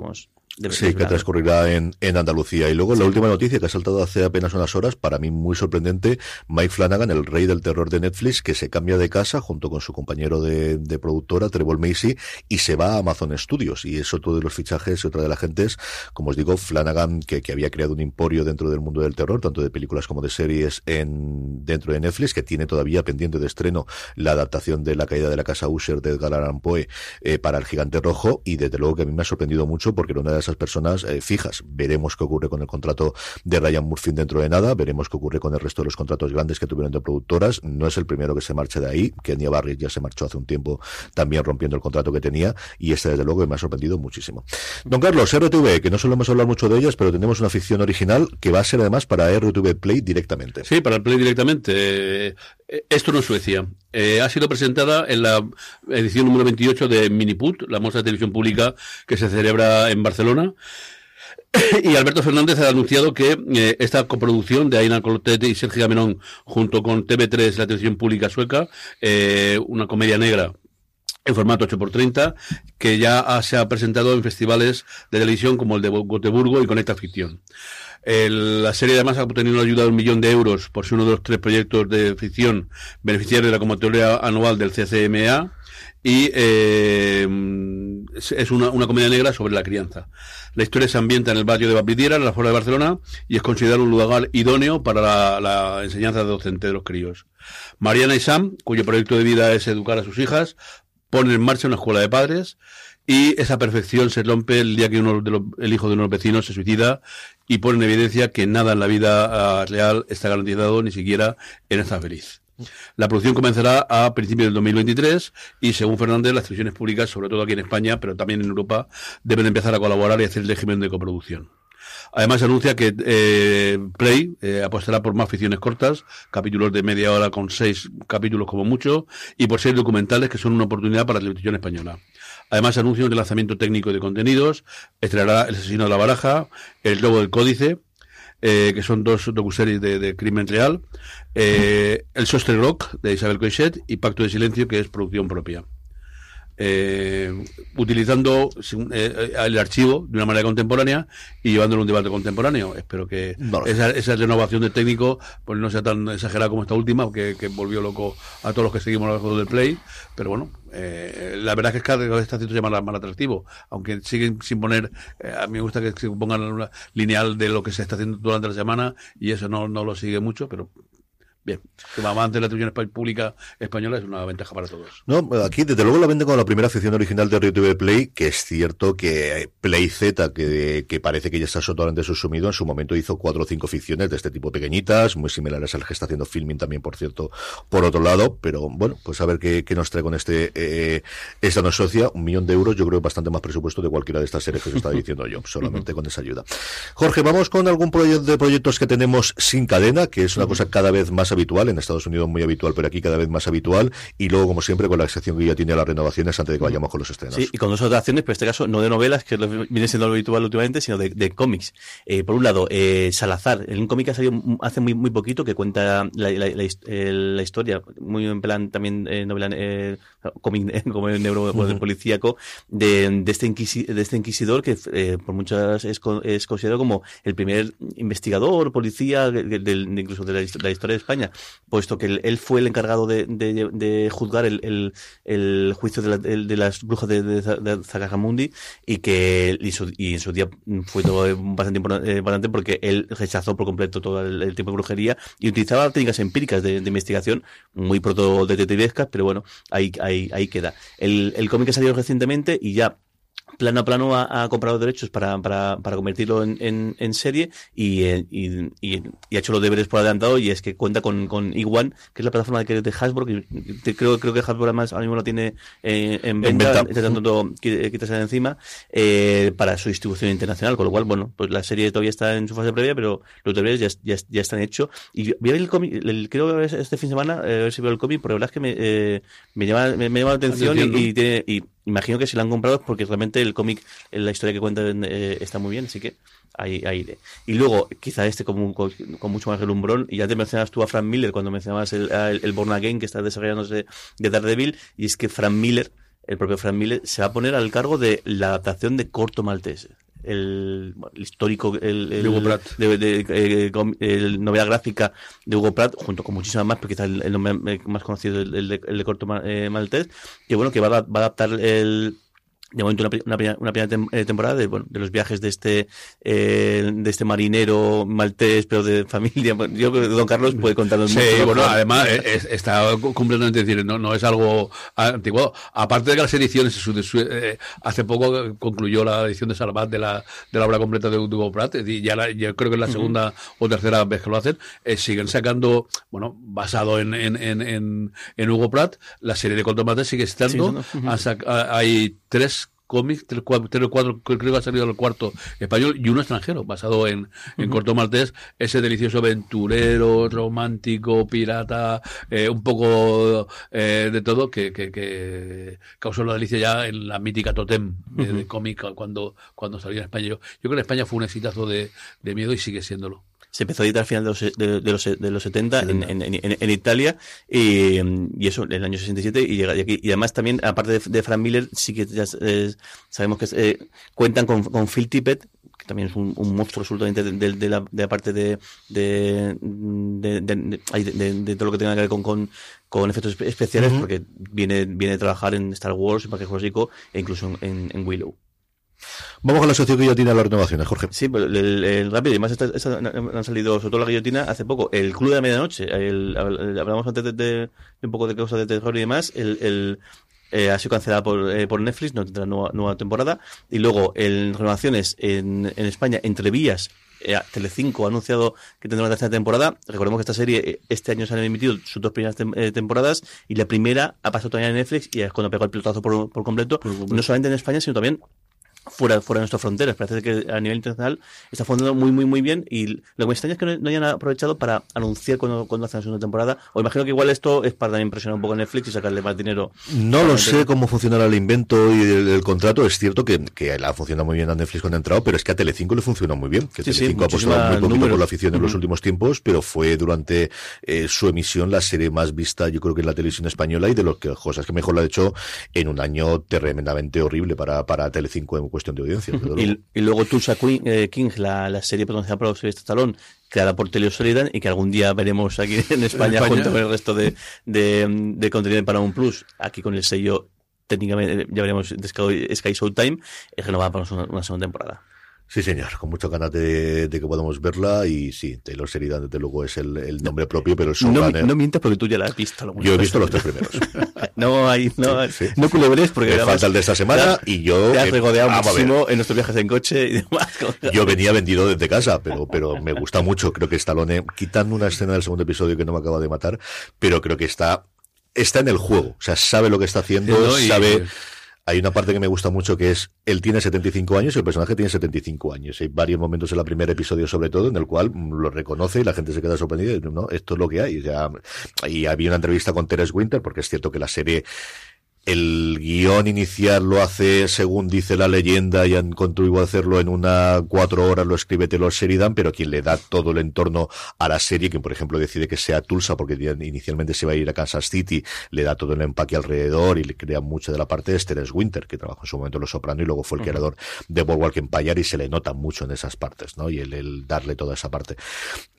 Sí, que transcurrirá en, en Andalucía. Y luego la última noticia que ha saltado hace apenas unas horas, para mí muy sorprendente, Mike Flanagan, el rey del terror de Netflix, que se cambia de casa junto con su compañero de, de productora, Trevor Macy, y se va a Amazon Studios. Y es otro de los fichajes y otra de las gentes, como os digo, Flanagan, que, que había creado un emporio dentro del mundo del terror, tanto de películas como de series en, dentro de Netflix, que tiene todavía pendiente de estreno la adaptación de La caída de la casa Usher de Edgar Allan Poe eh, para El Gigante Rojo, y desde luego que a mí me ha sorprendido mucho porque era una de esas personas eh, fijas. Veremos qué ocurre con el contrato de Ryan Murphy dentro de nada, veremos qué ocurre con el resto de los contratos grandes que tuvieron de productoras. No es el primero que se marche de ahí, Kenya Barry ya se marchó hace un tiempo también rompiendo el contrato que tenía y este desde luego me ha sorprendido muchísimo. Don Carlos, RTV, que no solemos hablar mucho de ellas, pero tenemos una ficción original que va a ser además para RTV Play directamente. Sí, para el Play directamente. Eh, esto no es Suecia. Eh, ha sido presentada en la edición número 28 de Miniput, la muestra de televisión pública que se celebra en Barcelona. Y Alberto Fernández ha anunciado que eh, esta coproducción de Aina Colotete y Sergio Gamenón junto con TV3, la televisión pública sueca, eh, una comedia negra en formato 8x30, que ya se ha presentado en festivales de televisión como el de Gotemburgo y Conecta Ficción. la serie además ha obtenido una ayuda de un millón de euros por ser uno de los tres proyectos de ficción beneficiarios de la convocatoria anual del CCMA y eh, es una, una, comedia negra sobre la crianza. La historia se ambienta en el barrio de Bapidiera, en la zona de Barcelona, y es considerado un lugar idóneo para la, la enseñanza docente de los críos. Mariana y Sam, cuyo proyecto de vida es educar a sus hijas, ponen en marcha una escuela de padres y esa perfección se rompe el día que uno de los, el hijo de unos vecinos se suicida y pone en evidencia que nada en la vida uh, real está garantizado, ni siquiera en esta feliz. La producción comenzará a principios del 2023 y, según Fernández, las televisiones públicas, sobre todo aquí en España, pero también en Europa, deben empezar a colaborar y hacer el régimen de coproducción. Además anuncia que eh, Play eh, apostará por más ficciones cortas, capítulos de media hora con seis capítulos como mucho, y por seis documentales que son una oportunidad para la televisión española. Además anuncia un lanzamiento técnico de contenidos, estrenará El asesino de la baraja, El lobo del códice, eh, que son dos docuseries de, de crimen real, eh, El Sostre Rock de Isabel Coixet y Pacto de Silencio, que es producción propia. Eh, utilizando eh, el archivo de una manera contemporánea y llevándolo a un debate contemporáneo. Espero que esa, esa, renovación de técnico pues no sea tan exagerada como esta última, que, que volvió loco a todos los que seguimos los juegos del Play. Pero bueno, eh, la verdad es que cada vez está haciendo más, más atractivo, aunque siguen sin poner, eh, a mí me gusta que se pongan una lineal de lo que se está haciendo durante la semana y eso no, no lo sigue mucho, pero Bien, como amante de la televisión pública española es una ventaja para todos. No, aquí desde luego la venden como la primera ficción original de RTV Play, que es cierto que Play Z, que, que parece que ya está totalmente subsumido, en su momento hizo cuatro o cinco ficciones de este tipo pequeñitas, muy similares al que está haciendo filming también, por cierto, por otro lado, pero bueno, pues a ver qué, qué nos trae con este, eh, esta no socia, un millón de euros, yo creo bastante más presupuesto de cualquiera de estas series que os estaba diciendo yo, solamente con esa ayuda. Jorge, vamos con algún proyecto de proyectos que tenemos sin cadena, que es una cosa cada vez más habitual, en Estados Unidos muy habitual, pero aquí cada vez más habitual, y luego, como siempre, con la excepción que ya tiene las renovaciones antes de que vayamos con los estrenos. Sí, y con dos adaptaciones, pero en este caso no de novelas, que viene siendo lo habitual últimamente, sino de, cómics. Eh, por un lado, eh, Salazar, en un cómic que ha salido hace muy, muy poquito, que cuenta la, la, la, historia, muy en plan también eh, novela, eh, cómic como el neuro policíaco, de, de, este de este inquisidor que eh, por muchas es, es, considerado como el primer investigador, policía, incluso de la, historia de España puesto que él, fue el encargado de, juzgar el, el, el, juicio de, la, de, las brujas de, Zagajamundi y que y, en su día fue todo bastante importante porque él rechazó por completo todo el, tipo de brujería y utilizaba técnicas empíricas de, investigación muy proto detectivescas, pero bueno, ahí, ahí, queda. El, el cómic ha salido recientemente y ya plano a plano ha, comprado derechos para, para, para convertirlo en, en, serie y, y, y, ha hecho los deberes por adelantado y es que cuenta con, con Iguan, que es la plataforma de, de Hasbro, que creo, creo que Hasbro además ahora mismo lo tiene eh, en venta, está tratando quitarse de encima, eh, para su distribución internacional, con lo cual, bueno, pues la serie todavía está en su fase previa, pero los deberes ya, ya, ya están hechos. Y vi el cómic, el, creo este fin de semana, eh, a ver si veo el cómic, porque la verdad es que me, eh, me, llama, me, llama la atención y, tiene, y imagino que si lo han comprado es porque realmente el cómic, la historia que cuenta eh, está muy bien, así que ahí, ahí Y luego, quizá este con, con, mucho más relumbrón, y ya te mencionabas tú a Frank Miller cuando mencionabas el, el, Born Again que está desarrollándose de Daredevil, y es que Frank Miller, el propio Frank Miller, se va a poner al cargo de la adaptación de Corto Maltese el, histórico el, de Hugo Pratt. De, eh, novela gráfica de Hugo Pratt, junto con muchísimas más, porque quizás el, nombre más conocido el, el, de, corto eh, maltés, que bueno, que va a, va a adaptar el de momento una, una, una primera eh, temporada de, bueno, de los viajes de este eh, de este marinero maltés pero de familia. Yo creo que don Carlos puede contarnos sí, bueno además eh, está completamente decir no no es algo antiguo. Aparte de que las ediciones hace poco concluyó la edición de Salvat de la de la obra completa de Hugo Pratt y ya la, yo creo que es la segunda o tercera vez que lo hacen siguen sacando bueno basado en en, en, en, Hugo Pratt la serie de Contomates sigue estando hay tres cómics, tres, cuatro, cuatro, creo que ha salido el cuarto español y uno extranjero, basado en, en Corto Maltés, ese delicioso aventurero, romántico, pirata, eh, un poco eh, de todo, que, que, que, causó la delicia ya en la mítica Totem de, cómic cuando, cuando salió en España. Yo, creo que en España fue un exitazo de, de miedo y sigue siéndolo se empezó a editar al final de los, de, los, de los 70 en, en, en, Italia y, y, eso en el año 67 y llega aquí. Y además también, aparte de, de Frank Miller, sí que ya eh, sabemos que eh, cuentan con, con Phil Tippett, que también es un, un monstruo absolutamente de, de, la, de la parte de, de, de, todo lo que tenga que ver con, con, con efectos especiales, porque viene, viene a trabajar en Star Wars, en Parque Jurásico e incluso en, en Willow. Vamos con la sección guillotina de las renovaciones, Jorge. Sí, pero el, rápido, y además han salido, sobre todo la guillotina, hace poco, el Club de la Medianoche, el, hablamos antes de, un poco de cosas de terror y demás, el, eh, ha sido cancelada por, eh, por Netflix, no tendrá nueva, temporada, y luego en renovaciones en, en España, entre vías, eh, Telecinco ha anunciado que tendrá una tercera temporada. Recordemos que esta serie eh, este año se han emitido sus dos primeras temporadas y la primera ha pasado todavía en Netflix y es cuando pegó el pilotazo por, por completo, no solamente en España, sino también fuera, fuera de nuestras fronteras. Parece que a nivel internacional está funcionando muy, muy, muy bien. Y lo que me extraña es que no, hayan aprovechado para anunciar cuando, cuando hacen la segunda temporada. O imagino que igual esto es para también presionar un poco a Netflix y sacarle más dinero. No lo sé cómo funcionará el invento y el, contrato. Es cierto que, que ha funcionado muy bien a Netflix cuando ha entrado, pero es que a Telecinco le funciona muy bien. Que Telecinco ha apostado muy poquito por la afición en los últimos tiempos, pero fue durante eh, su emisión la serie más vista, yo creo que en la televisión española y de las cosas que mejor lo ha hecho en un año tremendamente horrible para, para Telecinco en cuestión de audiencia. Y, luego Tulsa eh, King, la, la serie protagonizada por Sylvester Stallone, creada por Telio Solidan y que algún día veremos aquí en España, junto con el resto de, de, de contenido de Paramount Plus, aquí con el sello técnicamente ya veremos de Sky, Sky Showtime, es que no va para una segunda temporada. Sí, señor, con muchas ganas de, que podamos verla y sí, Taylor Sheridan desde luego es el, nombre propio, pero el no, no mientes porque tú ya la has visto. Yo he visto los tres primeros. no hay, no, no culebres porque... Me falta el de esta semana y yo... Te has regodeado muchísimo en nuestros viajes en coche y demás. yo venía vendido desde casa, pero, pero me gusta mucho, creo que Stallone, quitando una escena del segundo episodio que no me acaba de matar, pero creo que está, está en el juego, o sea, sabe lo que está haciendo, sabe hay una parte que me gusta mucho que es, él tiene 75 años y el personaje tiene 75 años. Hay varios momentos en el primer episodio sobre todo en el cual lo reconoce y la gente se queda sorprendida y no, esto es lo que hay. Y había una entrevista con Teres Winter porque es cierto que la serie el guion inicial lo hace según dice la leyenda y han contribuido a hacerlo en una cuatro horas, lo escribe Taylor Sheridan, pero quien le da todo el entorno a la serie, quien por ejemplo decide que sea Tulsa porque inicialmente se va a ir a Kansas City, le da todo el empaque alrededor y le crea mucha de la parte de Esther Winter, que trabajó en su momento en Los Soprano y luego fue el creador de Boardwalk Empire y se le nota mucho en esas partes, ¿no? Y el, darle toda esa parte.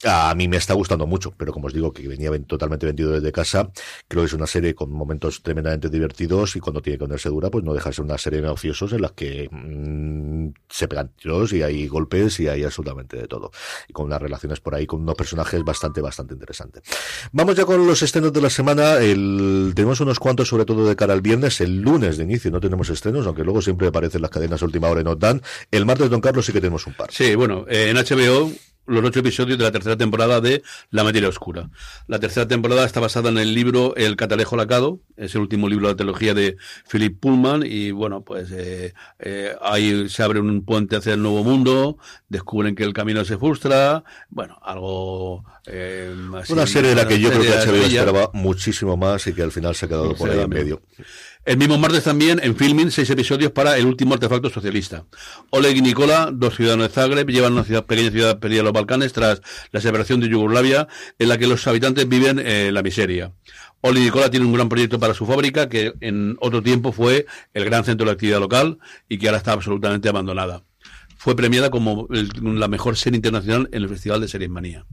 A mí me está gustando mucho, pero como os digo, que venía totalmente vendido desde casa, creo que es una serie con momentos tremendamente divertidos y cuando tiene que ponerse dura, pues no deja de ser una serie de mafiosos en las que mm, se pegan tiros y hay golpes y hay absolutamente de todo. Y con unas relaciones por ahí con unos personajes bastante, bastante interesantes. Vamos ya con los estrenos de la semana. Tenemos unos cuantos, sobre todo de cara al viernes. El lunes de inicio no tenemos estrenos, aunque luego siempre aparecen las cadenas última hora y nos dan. El martes, don Carlos, sí que tenemos un par. Sí, bueno, eh, en HBO los ocho episodios de la tercera temporada de La materia oscura. La tercera temporada está basada en el libro El catalejo lacado, es el último libro de la teología de Philip Pullman y bueno, pues eh, eh, ahí se abre un puente hacia el nuevo mundo, descubren que el camino se frustra, bueno, algo... Eh, Una serie de la que yo creo que HBO esperaba muchísimo más y que al final se ha quedado por ahí en medio. El mismo martes también, en Filming, seis episodios para El último artefacto socialista. Oleg y Nicola, dos ciudadanos de Zagreb, llevan una ciudad, pequeña ciudad perdida en los Balcanes tras la separación de Yugoslavia, en la que los habitantes viven eh, la miseria. Oleg y Nicola tienen un gran proyecto para su fábrica, que en otro tiempo fue el gran centro de actividad local y que ahora está absolutamente abandonada. Fue premiada como la mejor serie internacional en el Festival de Series Manía.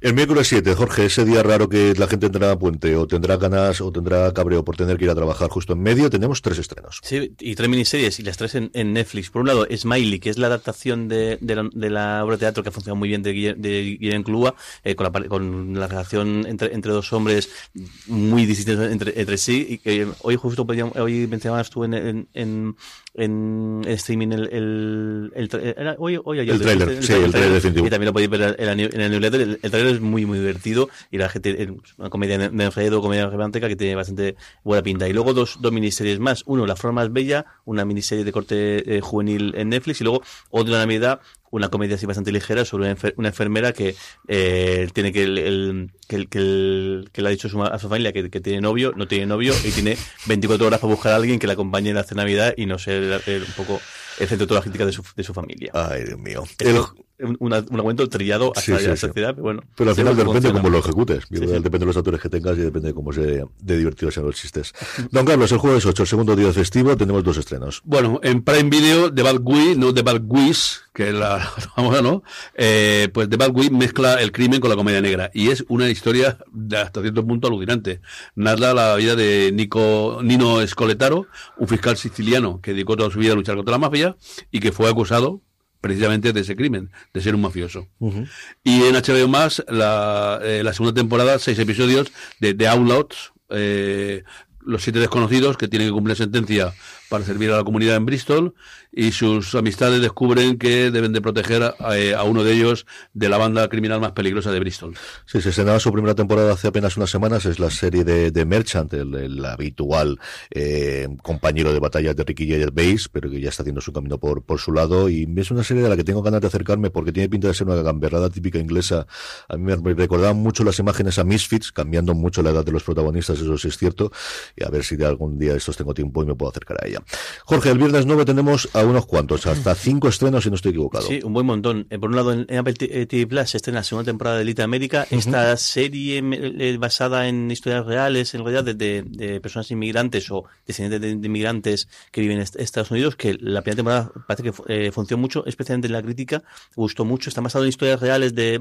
El miércoles 7, Jorge, ese día raro que la gente tendrá puente o tendrá ganas o tendrá cabreo por tener que ir a trabajar justo en medio, tenemos tres estrenos. Sí, y tres miniseries y las tres en, Netflix. Por un lado, Smiley, que es la adaptación de, la, obra de teatro que ha funcionado muy bien de, Guillermo Clua, eh, con, la, con la relación entre, entre dos hombres muy distintos entre, sí. Y que hoy justo hoy mencionabas tú en en, streaming el, el, el, hoy, hoy ayer, el trailer, sí, el trailer definitivo. Y también lo podéis ver en el newsletter. El, el trailer es muy, muy divertido y la gente, es una comedia de enredo, comedia romántica que tiene bastante buena pinta. Y luego dos, dos miniseries más. Uno, La Forma Más Bella, una miniserie de corte eh, juvenil en Netflix y luego otra Navidad, una comedia así bastante ligera sobre una, enfermera que eh, tiene que el, que, que, que, le ha dicho a su familia que, tiene novio, no tiene novio y tiene 24 horas para buscar a alguien que la acompañe en la Navidad y no ser un poco el centro de toda la crítica de su, de su familia. Ay, Dios mío un, un argumento trillado hasta la sociedad, pero bueno. Pero al final depende de cómo lo ejecutes. Depende de los actores que tengas y depende de cómo se de divertido sean los chistes. Don Carlos, el jueves 8, el segundo día festivo, tenemos dos estrenos. Bueno, en Prime Video, The Bad Wii, no The Bad Wiz, que la famosa, ¿no? Eh, pues The Bad mezcla el crimen con la comedia negra y es una historia de hasta cierto punto alucinante. Narra la vida de Nico, Nino Escoletaro, un fiscal siciliano que dedicó toda su vida a luchar contra la mafia y que fue acusado precisamente de ese crimen, de ser un mafioso. Y en HBO más, la, eh, la, segunda temporada, seis episodios de The Outlaws, eh, los siete desconocidos que tienen que cumplir sentencia para servir a la comunidad en Bristol y sus amistades descubren que deben de proteger a, eh, uno de ellos de la banda criminal más peligrosa de Bristol. Sí, se estrenaba su primera temporada hace apenas unas semanas, es la serie de, de Merchant, el, habitual eh, compañero de batalla de Ricky Base, pero que ya está haciendo su camino por, por su lado y es una serie de la que tengo ganas de acercarme porque tiene pinta de ser una gamberrada típica inglesa. A mí me recordaban mucho las imágenes a Misfits, cambiando mucho la edad de los protagonistas, eso sí es cierto, y a ver si de algún día estos tengo tiempo y me puedo acercar a ella. Jorge, el viernes 9 tenemos a unos cuantos, hasta cinco estrenos si no estoy equivocado. Sí, un buen montón. Eh, por un lado, en, Apple TV eh, Plus se estrena la segunda temporada de Elite América. Esta serie eh, basada en historias reales, en realidad, de, personas inmigrantes o descendientes de, inmigrantes que viven en Estados Unidos, que la primera temporada parece que funcionó mucho, especialmente en la crítica, gustó mucho. Está basado en historias reales de,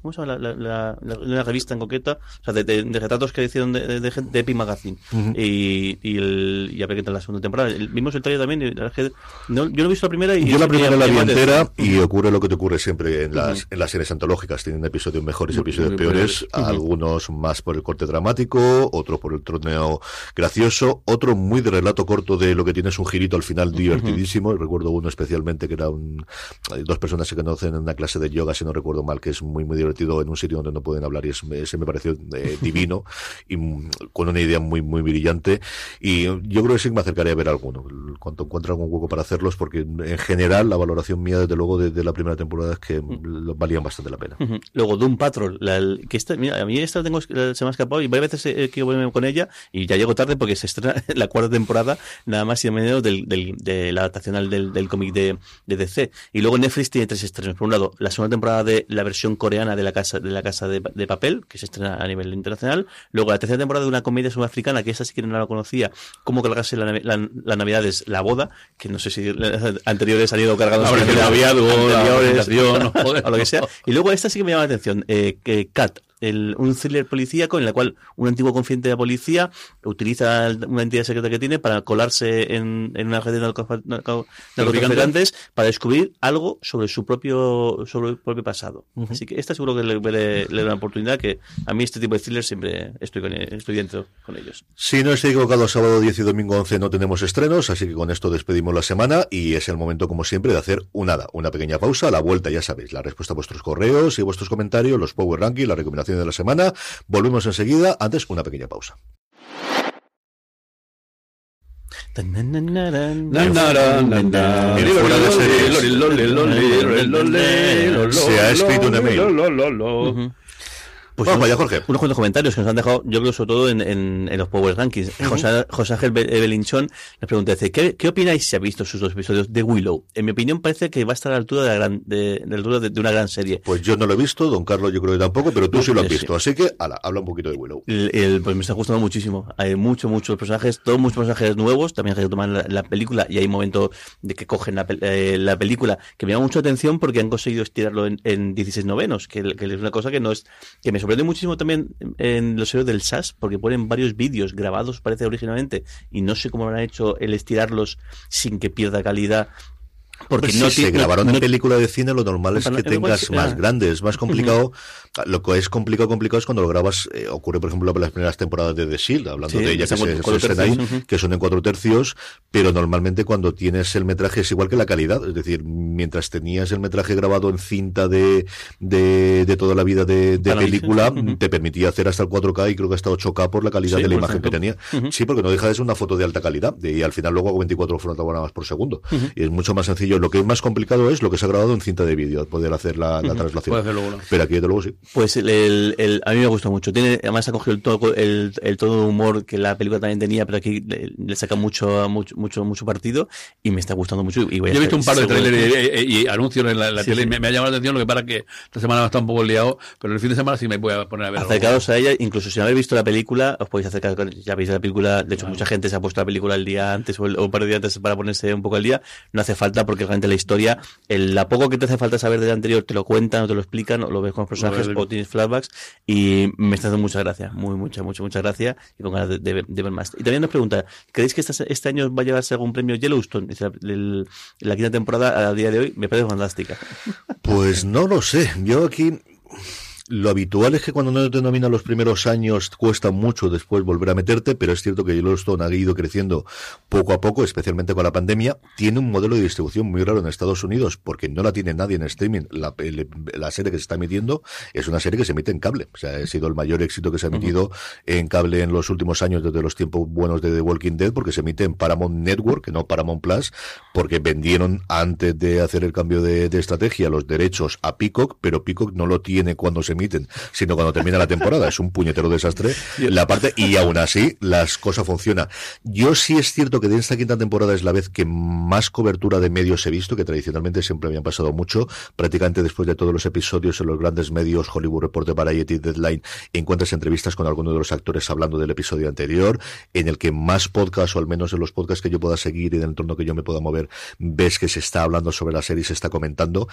¿cómo se llama? La, una revista en concreta, o sea, de, retratos que hicieron de, de, Epi Magazine. Y, y, el, y a ver qué tal la segunda temporada. Vimos el trailer también, que no, yo no he visto la primera y... Yo la primera la vi entera y ocurre lo que te ocurre siempre en las, en las series antológicas. Tienen episodios mejores y episodios peores, algunos más por el corte dramático, otros por el torneo gracioso, otro muy de relato corto de lo que tiene es un girito al final divertidísimo. Recuerdo uno especialmente que era un, dos personas se conocen en una clase de yoga, si no recuerdo mal, que es muy muy divertido en un sitio donde no pueden hablar y ese me pareció eh, divino y con una idea muy muy brillante. Y yo creo que sí me acercaré a ver alguno, cuanto encuentre algún hueco para hacerlos, porque en general la valoración mía, desde luego, de, la primera temporada es que mm. valían bastante la pena. Luego, Doom Patrol, que esta, mira, a mí esta tengo, se me ha escapado y varias veces eh, que voy con ella y ya llego tarde porque se estrena la cuarta temporada, nada más y menos del, del, de la adaptación del, del cómic de, de, DC. Y luego Netflix tiene tres estrenos. Por un lado, la segunda temporada de la versión coreana de la casa de la casa de, de papel, que se estrena a nivel internacional. Luego la tercera temporada de una comedia sudafricana, que esa sí que no la conocía, cómo cargarse la, la, la Navidad es La Boda, que no sé si anteriores han ido cargados la, la, la, o lo que sea. Y luego esta sí que me llama la atención, eh, que Cat, el, un thriller policíaco en el cual un antiguo confidente de la policía utiliza una entidad secreta que tiene para colarse en, en una red de narcotraficantes para descubrir algo sobre su propio sobre el propio pasado. Así que esta seguro que le, le, da una oportunidad que a mí este tipo de thrillers siempre estoy con, estoy dentro con ellos. Si no estoy equivocado, sábado 10 y domingo 11 no tenemos estrenos, así que con esto despedimos la semana y es el momento, como siempre, de hacer una, una pequeña pausa. A la vuelta, ya sabéis, la respuesta a vuestros correos y vuestros comentarios, los Power Ranking, la recomendación de la semana. Volvemos enseguida. Antes, una pequeña pausa. Se ha escrito mail. Pues Vamos vaya, Jorge. Unos cuantos comentarios que nos han dejado, yo creo, sobre todo en, en, en los Power Rankings. José, José, Ángel Belinchón les pregunta, dice, ¿qué, ¿qué, opináis si ha visto sus dos episodios de Willow? En mi opinión parece que va a estar a la altura de, la gran, de, de, la altura de, de, una gran serie. Pues yo no lo he visto, don Carlos yo creo que tampoco, pero tú sí lo has visto. Así que, ala, habla un poquito de Willow. El, el, pues me está gustando muchísimo. Hay muchos, muchos personajes, todos muchos personajes nuevos, también hay que tomar la, la, película y hay un momento de que cogen la, eh, la, película que me llama mucho atención porque han conseguido estirarlo en, en 16 novenos, que, que es una cosa que no es, que me sorprende muchísimo también en los héroes del SAS porque ponen varios vídeos grabados, parece originalmente, y no sé cómo lo han hecho el estirarlos sin que pierda calidad porque pues no si se grabaron en película de cine, lo normal es que tengas más grandes, es más complicado. Lo que es complicado, complicado es cuando lo grabas, eh, ocurre por ejemplo en las primeras temporadas de The Shield, hablando de ella que se, ahí, que son en cuatro tercios, pero normalmente cuando tienes el metraje es igual que la calidad, es decir, mientras tenías el metraje grabado en cinta de, de, de toda la vida de, de película, te permitía hacer hasta el 4K y creo que hasta 8K por la calidad de la imagen que tenía. Sí, porque no deja de ser una foto de alta calidad y al final luego hago 24 fotogramas por segundo. Y es mucho más sencillo. Lo que es más complicado es lo que se ha grabado en cinta de vídeo, poder hacer la, la traslación. Pero aquí, desde luego, sí. Pues el, el, a mí me gusta mucho. Tiene, además ha cogido el todo, el, el todo humor que la película también tenía, pero aquí le, saca mucho, mucho, mucho, mucho partido y me está gustando mucho. Y voy Yo he visto un par de trailers y, anuncios en la, tele y me, ha llamado la atención, lo que para que esta semana está un poco liado, pero el fin de semana sí me voy a poner a ver. Acercados a ella, incluso si no habéis visto la película, os podéis acercar, ya veis la película, de hecho mucha gente se ha puesto la película el día antes o, un par de días antes para ponerse un poco al día, no hace falta porque realmente la historia el, la poco que te hace falta saber del anterior te lo cuentan o te lo explican o lo ves con los personajes o tienes flashbacks y me está dando muchas gracias, muy, muchas, muchas, muchas gracias y con ganas de, de, de, ver más. Y también nos pregunta, ¿creéis que este, este año va a llevarse algún premio Yellowstone? El, la quinta temporada a día de hoy me parece fantástica. Pues no lo sé, yo aquí lo habitual es que cuando no te nominan los primeros años cuesta mucho después volver a meterte, pero es cierto que Yellowstone ha ido creciendo poco a poco, especialmente con la pandemia. Tiene un modelo de distribución muy raro en Estados Unidos porque no la tiene nadie en streaming. La, la serie que se está emitiendo es una serie que se emite en cable. O sea, ha sido el mayor éxito que se ha emitido en cable en los últimos años desde los tiempos buenos de The Walking Dead porque se emite en Paramount Network, que no Paramount Plus, porque vendieron antes de hacer el cambio de, de estrategia los derechos a Peacock, pero Peacock no lo tiene cuando se emiten, sino cuando termina la temporada. Es un puñetero desastre la parte, y aún así las cosas funcionan. Yo sí es cierto que de esta quinta temporada es la vez que más cobertura de medios he visto, que tradicionalmente siempre habían pasado mucho, prácticamente después de todos los episodios en los grandes medios, Hollywood Report, Variety, Deadline, encuentras entrevistas con alguno de los actores hablando del episodio anterior, en el que más podcast, o al menos en los podcasts que yo pueda seguir y en el entorno que yo me pueda mover, ves que se está hablando sobre la serie, se está comentando.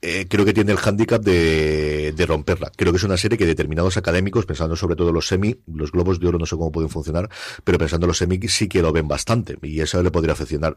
Eh, creo que tiene el hándicap de, de romper Creo que es una serie que determinados académicos, pensando sobre todo los semi, los globos de oro no sé cómo pueden funcionar, pero pensando en los semi sí que lo ven bastante y eso le podría afeccionar.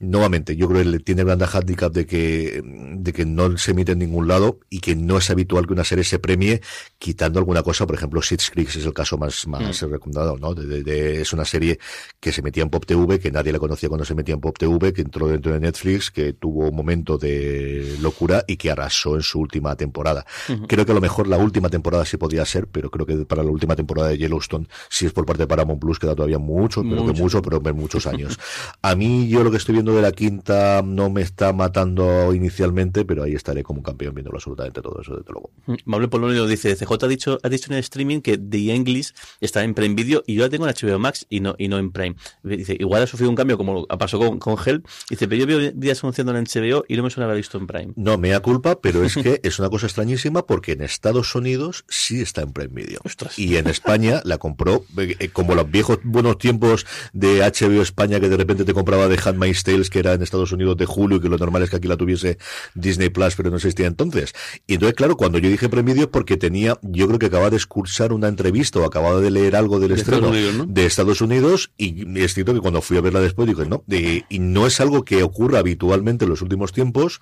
Nuevamente, yo creo que tiene el gran handicap de que, de que no se emite en ningún lado y que no es habitual que una serie se premie quitando alguna cosa. Por ejemplo, Six Creek es el caso más, más mm. recomendado, ¿no? De, es una serie que se metía en Pop TV, que nadie la conocía cuando se metía en Pop TV, que entró dentro de Netflix, que tuvo un momento de locura y que arrasó en su última temporada. Creo que lo mejor la última temporada sí podía ser, pero creo que para la última temporada de Yellowstone, si es por parte de Paramount Plus, queda todavía mucho, pero que mucho, pero muchos años. A mí, yo lo que estoy viendo de la quinta no me está matando inicialmente, pero ahí estaré como un campeón viéndolo absolutamente todo eso, desde luego. Mable Polonio dice, CJ ha dicho, ha dicho en el streaming que The English está en Prime Video y yo la tengo en HBO Max y no, y no en Prime. Dice, igual ha sufrido un cambio como pasó con, con Hell. Dice, pero yo veo días anunciando en HBO y no me suena haber visto en Prime. No, me da culpa, pero es que es una cosa extrañísima porque en Estados Unidos sí está en Prime Video. Y en España la compró, eh, como los viejos buenos tiempos de HBO España que de repente te compraba de Handmaid's Tales, que era en Estados Unidos de Julio y que lo normal es que aquí la tuviese Disney Plus, pero no existía entonces. Y entonces, claro, cuando yo dije Prime Video es porque tenía, yo creo que acababa de escursar una entrevista o acababa de leer algo del estreno de Estados Unidos y es cierto que cuando fui a verla después digo, no, y no es algo que ocurra habitualmente en los últimos tiempos,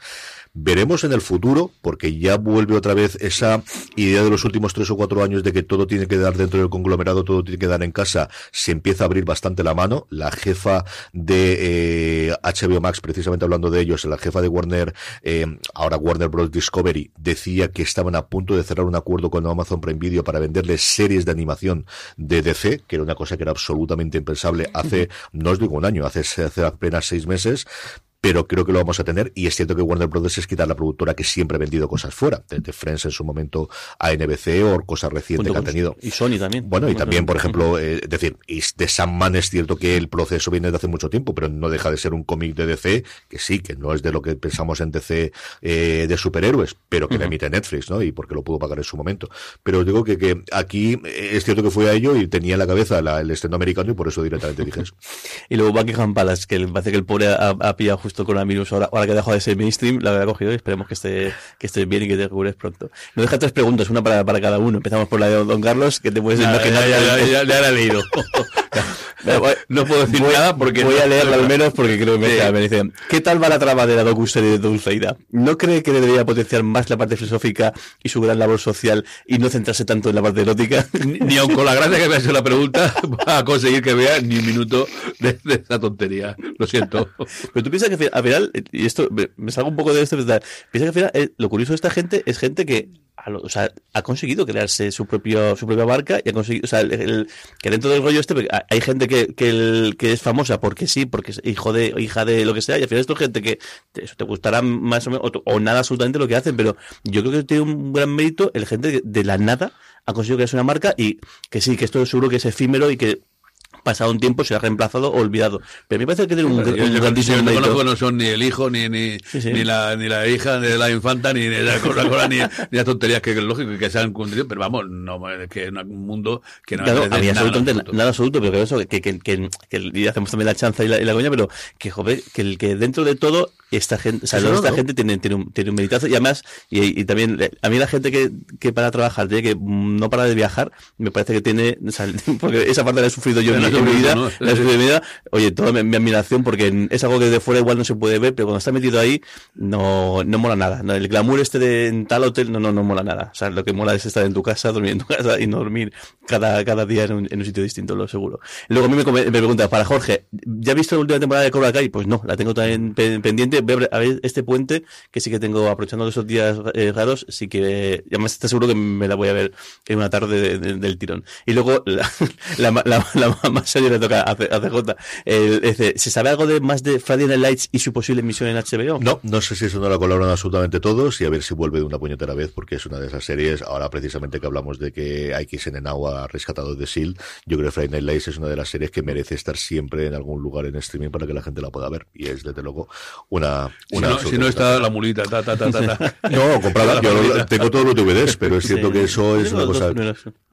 Veremos en el futuro, porque ya vuelve otra vez esa idea de los últimos tres o cuatro años de que todo tiene que dar dentro del conglomerado, todo tiene que dar en casa, se empieza a abrir bastante la mano. La jefa de eh, HBO Max, precisamente hablando de ellos, la jefa de Warner, eh, ahora Warner Bros. Discovery, decía que estaban a punto de cerrar un acuerdo con Amazon Prime Video para venderles series de animación de DC, que era una cosa que era absolutamente impensable hace, no os digo un año, hace, hace apenas seis meses, pero creo que lo vamos a tener y es cierto que Warner Brothers es quitar la productora que siempre ha vendido cosas fuera, desde Friends en su momento a NBC o cosas recientes que ha tenido. Y Sony también. Bueno, y también, por ejemplo, eh, es decir, de Sandman es cierto que el proceso viene de hace mucho tiempo, pero no deja de ser un cómic de DC, que sí, que no es de lo que pensamos en DC eh, de superhéroes, pero que le emite Netflix, ¿no? Y porque lo pudo pagar en su momento. Pero digo que, que aquí eh, es cierto que fue a ello y tenía en la cabeza el estreno americano y por eso directamente dije eso. y luego Buckingham Palace, que parece que el pobre ha, ha pillado justo con coronavirus ahora, ahora que dejado de ser mainstream, la habrá cogido y esperemos que esté, que estés bien y que te recupres pronto. Nos deja tres preguntas, una para, para cada uno. Empezamos por la de Don Carlos, que te puedes imaginar. Ya, ya, ya, ya, la he leído. no puedo decir nada porque... Voy a leerla al menos porque creo que me, me dice, ¿qué tal va la trama de la docu-serie de Dulceida? ¿No cree que debería potenciar más la parte filosófica y su gran labor social y no centrarse tanto en la parte erótica? Ni, ni aun con la gracia que me ha hecho la pregunta va a conseguir que vea ni un minuto de, de esa tontería. Lo siento. Pero tú piensas que al final, y esto me salgo un poco de esto, piensa que al final eh, lo curioso de esta gente es gente que o ha conseguido crearse su propio su propia marca y ha conseguido, o sea, que dentro del rollo este hay gente que, que, que es famosa porque sí, porque es hijo de hija de lo que sea y al final esto es gente que te, eso te gustará más o menos o, nada absolutamente lo que hacen, pero yo creo que tiene un gran mérito el gente de, de la nada ha conseguido crearse una marca y que sí, que esto seguro que es efímero y que pasado un tiempo se ha reemplazado o olvidado. Pero a mí me parece que tiene un, un yo, grandísimo yo, yo mérito. conozco no son ni el hijo, ni ni, sí, sí. ni, la, ni la hija, ni la infanta, ni, ni la cosa, ni, ni las tonterías que es lógico que se han cumplido, pero vamos, no, es que es un mundo que no claro, a mí nada, absolutamente nada, nada absoluto, pero que eso, que, que, que, que, hacemos también la chanza y la, y la coña, pero que joder, que el que dentro de todo esta gente, o sea, esta no. gente tiene, tiene, un, tiene un meritazo y además, y, y, también, a mí la gente que, que para trabajar tiene que no para de viajar, me parece que tiene, o sea, porque esa parte la he sufrido yo en, en mi vida, ¿no? la he sufrido en mi vida, oye, toda mi, mi, admiración porque es algo que de fuera igual no se puede ver, pero cuando está metido ahí, no, no mola nada. No, el glamour este de en tal hotel, no, no, no mola nada. O sea, lo que mola es estar en tu casa, dormir en tu casa y no dormir cada, cada día en un, en un sitio distinto, lo seguro. Luego a mí me, me pregunta, para Jorge, ¿ya has visto la última temporada de Cobra Kai? Pues no, la tengo también pendiente. A ver este puente, que sí que tengo, aprovechando esos días eh, raros, sí que, además está seguro que me la voy a ver en una tarde de, de, del tirón. Y luego, la, la, la, la más seria le toca a, CJ. El, ¿Se sabe algo de más de Friday Night Lights y su posible emisión en HBO? No, no sé si eso no lo colaboran absolutamente todos y a ver si vuelve de una puñetera vez, porque es una de esas series, ahora precisamente que hablamos de que XN Now ha rescatado de S.H.I.E.L.D., yo creo que Friday Night Lights es una de las series que merece estar siempre en algún lugar en streaming para que la gente la pueda ver. Y es, desde luego, una... una si, no, si no está la mulita, ta, ta, ta, ta, ta. no, comprada, yo tengo todos los DVDs, pero es cierto sí. que eso es una cosa...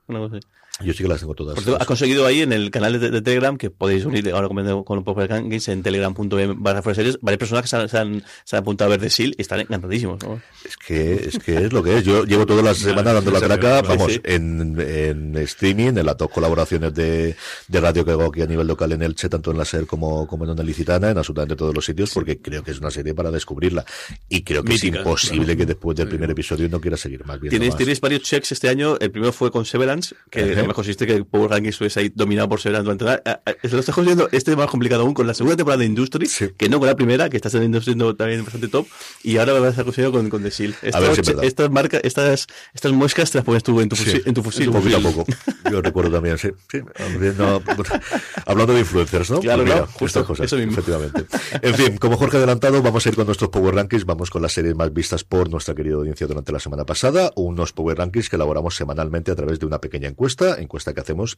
Una cosa yo sí que las tengo todas. Porque has conseguido ahí en el canal de, de, Telegram, que podéis unir ahora con, con Popper Games en telegram.m barra fuera series, varias personas que se han, se, han, se han, apuntado a ver de SEAL y están encantadísimos. ¿no? Es que es que es lo que es. Yo llevo todas las semanas dando la traca, vamos, sí. en, en streaming, en las dos colaboraciones de, de radio que hago aquí a nivel local en Elche, tanto en la SER como, como en Onda Licitana, en absolutamente todos los sitios, porque creo que es una serie para descubrirla. Y creo que Mítica, es imposible claro. que después del primer episodio no quiera seguir más bien. ¿Tienes, tienes varios checks este año. El primero fue con Severance, que me consiste que Power Rankings estuviese ahí dominado por Severance durante la... Lo estás consiguiendo este más complicado aún con la segunda temporada de Industry, que no con la primera, que estás en Industry también bastante top, y ahora vas a conseguir con, con The Seal. estas, marcas, estas, estas muescas te las pones tú en tu fusil. en tu fusil. Poquito a poco. Yo recuerdo también, sí. sí. hablando de influencers, ¿no? Claro, pues justo, estas cosas, eso mismo. efectivamente. En fin, como Jorge ha adelantado, vamos a ir con nuestros Power Rankings, vamos con las series más vistas por nuestra querida audiencia durante la semana pasada, unos Power Rankings que elaboramos semanalmente a través de una pequeña encuesta, encuesta que hacemos,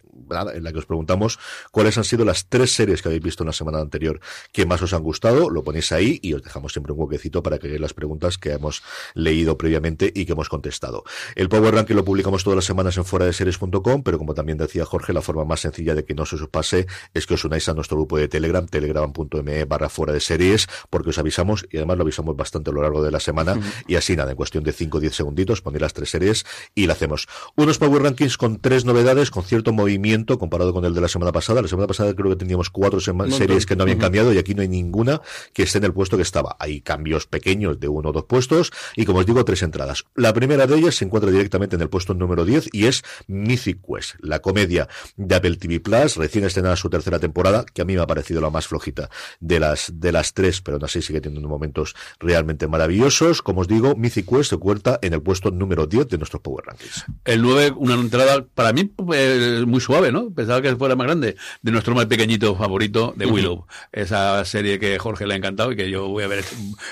en la que os preguntamos cuáles han sido las tres series que habéis visto en la semana anterior que más os han gustado, lo ponéis ahí y os dejamos siempre un huequecito para que veáis las preguntas que hemos leído previamente y que hemos contestado. El Power Ranking lo publicamos todas las semanas en fuera de series.com, pero como también decía Jorge, la forma más sencilla de que no se os pase es que os unáis a nuestro grupo de Telegram, telegram.me barra fuera de series, porque os avisamos y además lo avisamos bastante a lo largo de la semana y así nada, en cuestión de 5 o 10 segunditos ponéis las tres series y la hacemos. Unos Power Rankings con tres novedades, con cierto movimiento comparado con el de la semana pasada. La semana pasada creo que teníamos cuatro series que no habían cambiado y aquí no hay ninguna que esté en el puesto que estaba. Hay cambios pequeños de uno o dos puestos y como os digo, tres entradas. La primera de ellas se encuentra directamente en el puesto número 10 y es Mythic Quest, la comedia de Apple TV Plus, recién estrenada su tercera temporada, que a mí me ha parecido la más flojita de las, de las tres, pero aún así sigue teniendo momentos realmente maravillosos. Como os digo, Mythic Quest se cuenta en el puesto número 10 de nuestros Power Rankings. El 9, una entrada para mí pues, muy suave, ¿no? Pensaba que fuera más grande, de nuestro más pequeñito favorito, de Willow. Esa serie que Jorge le ha encantado y que yo voy a ver,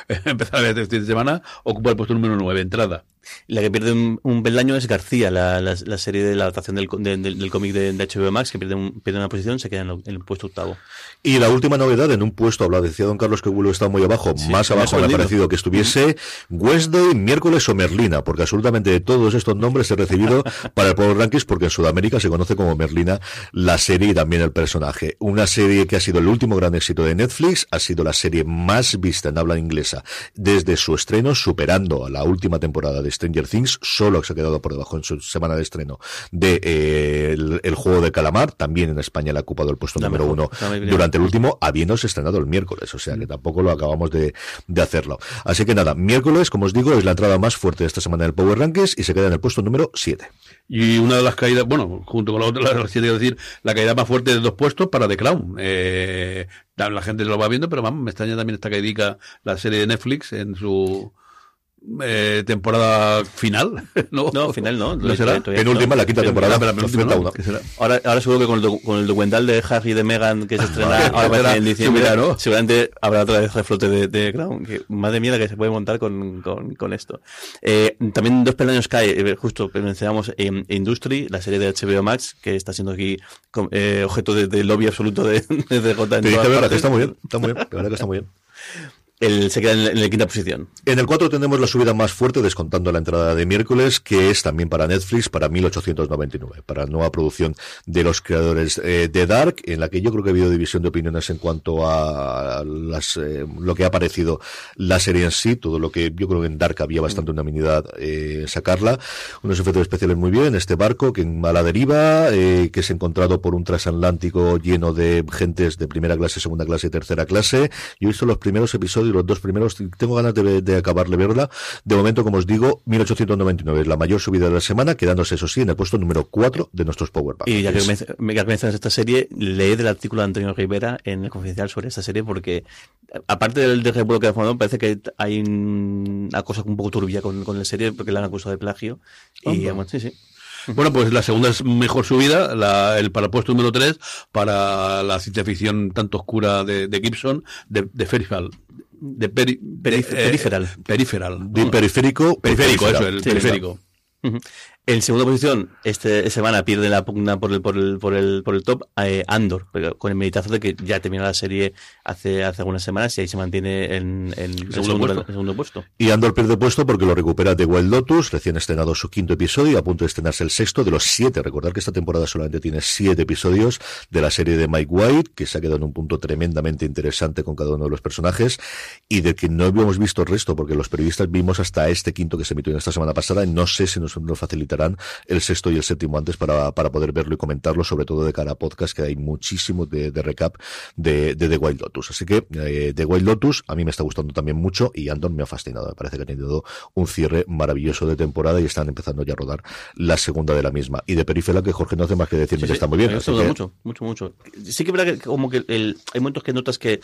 empezar a ver este fin de semana, ocupa el puesto número 9, entrada. La que pierde un, un peldaño es García, la, la, serie de la adaptación del, del, cómic de, HBO Max, que pierde, un, pierde una posición, se queda en, el puesto octavo. Y la última novedad, en un puesto, hablaba, decía don Carlos que Willow está muy abajo, más abajo me ha parecido que estuviese Wednesday, miércoles o Merlina, porque absolutamente de todos estos nombres he recibido para el Power Rankings, porque en Sudamérica se conoce como Merlina la serie y también el personaje. Una serie que ha sido el último gran éxito de Netflix, ha sido la serie más vista en habla inglesa desde su estreno, superando a la última temporada de Stranger Things, solo se ha quedado por debajo en su semana de estreno de eh, el, juego de calamar, también en España le ha ocupado el puesto número uno durante el último, habiéndose estrenado el miércoles, o sea que tampoco lo acabamos de, de hacerlo. Así que nada, miércoles, como os digo, es la entrada más fuerte de esta semana del Power Rankings y se queda en el puesto número 7. Y una de las caídas, bueno, junto con la otra, la, decir, la caída más fuerte de dos puestos para The Clown. Eh, la gente lo va viendo, pero vamos, me extraña también esta caída la serie de Netflix en su eh, temporada final. No, no final no. ¿No será? Penúltima, la quinta temporada. Pero penúltima, no, ahora, ahora seguro que con el, con el documental de Harry y de Meghan que se estrena ahora en diciembre, ¿no? seguramente habrá otra vez reflote de, de Crown. Que, madre mía que se puede montar con, con, con esto. Eh, también dos peldaños cae, eh, justo mencionamos eh, Industry, la serie de HBO Max, que está siendo aquí eh, objeto de, de, lobby absoluto de, de, de J. En Te está muy bien, está muy bien, la verdad que está muy bien. El, se queda en, la quinta posición. En el 4 tenemos la subida más fuerte, descontando la entrada de miércoles, que es también para Netflix, para 1899, para nueva producción de los creadores eh, de Dark, en la que yo creo que ha habido división de opiniones en cuanto a las, eh, lo que ha parecido la serie en sí, todo lo que yo creo que en Dark había bastante unanimidad eh, sacarla. Unos efectos especiales muy bien, este barco que en mala deriva, eh, que es encontrado por un transatlántico lleno de gentes de primera clase, segunda clase y tercera clase. Yo he visto los primeros episodios los dos primeros, tengo ganas de, de acabarle verla. De momento, como os digo, 1899 es la mayor subida de la semana, quedándose, eso sí, en el puesto número 4 de nuestros Power Y ya que, me, que mencionas esta serie, leí del artículo de Antonio Rivera en el Confidencial sobre esta serie, porque aparte del de que ha formado, parece que hay una cosa un poco turbia con, con la serie, porque la han acusado de plagio. Y, sí, sí. Bueno, pues la segunda es mejor subida, la, el para el puesto número 3 para la ciencia ficción tanto oscura de, de Gibson, de, de de peri, peri, periferal. Periferal. De periférico. Periférico, eso, el periférico. En segunda posición, esta semana pierde la pugna por el, por el, por el, por el top eh, Andor, con el meditazo de que ya terminó la serie hace, hace algunas semanas y ahí se mantiene en, en el, segundo, puesto. Y Andor pierde puesto porque lo recupera de Wild Lotus, recién estrenado su quinto episodio y a punto de estrenarse el sexto de los siete. Recordar que esta temporada solamente tiene siete episodios de la serie de Mike White, que se ha quedado en un punto tremendamente interesante con cada uno de los personajes y de que no habíamos visto el resto porque los periodistas vimos hasta este quinto que se emitió en esta semana pasada y no sé si nos lo facilitará el sexto y el séptimo antes para, para poder verlo y comentarlo, sobre todo de cara a podcast, que hay muchísimo de, recap de, de, The Wild Lotus. Así que eh, The Wild Lotus a mí me está gustando también mucho y Andon me ha fascinado. Me parece que ha tenido un cierre maravilloso de temporada y están empezando ya a rodar la segunda de la misma. Y de Perifera que Jorge no hace más que decirme que está muy bien. mucho, mucho, mucho. Sí que es verdad que como que el, hay momentos que notas que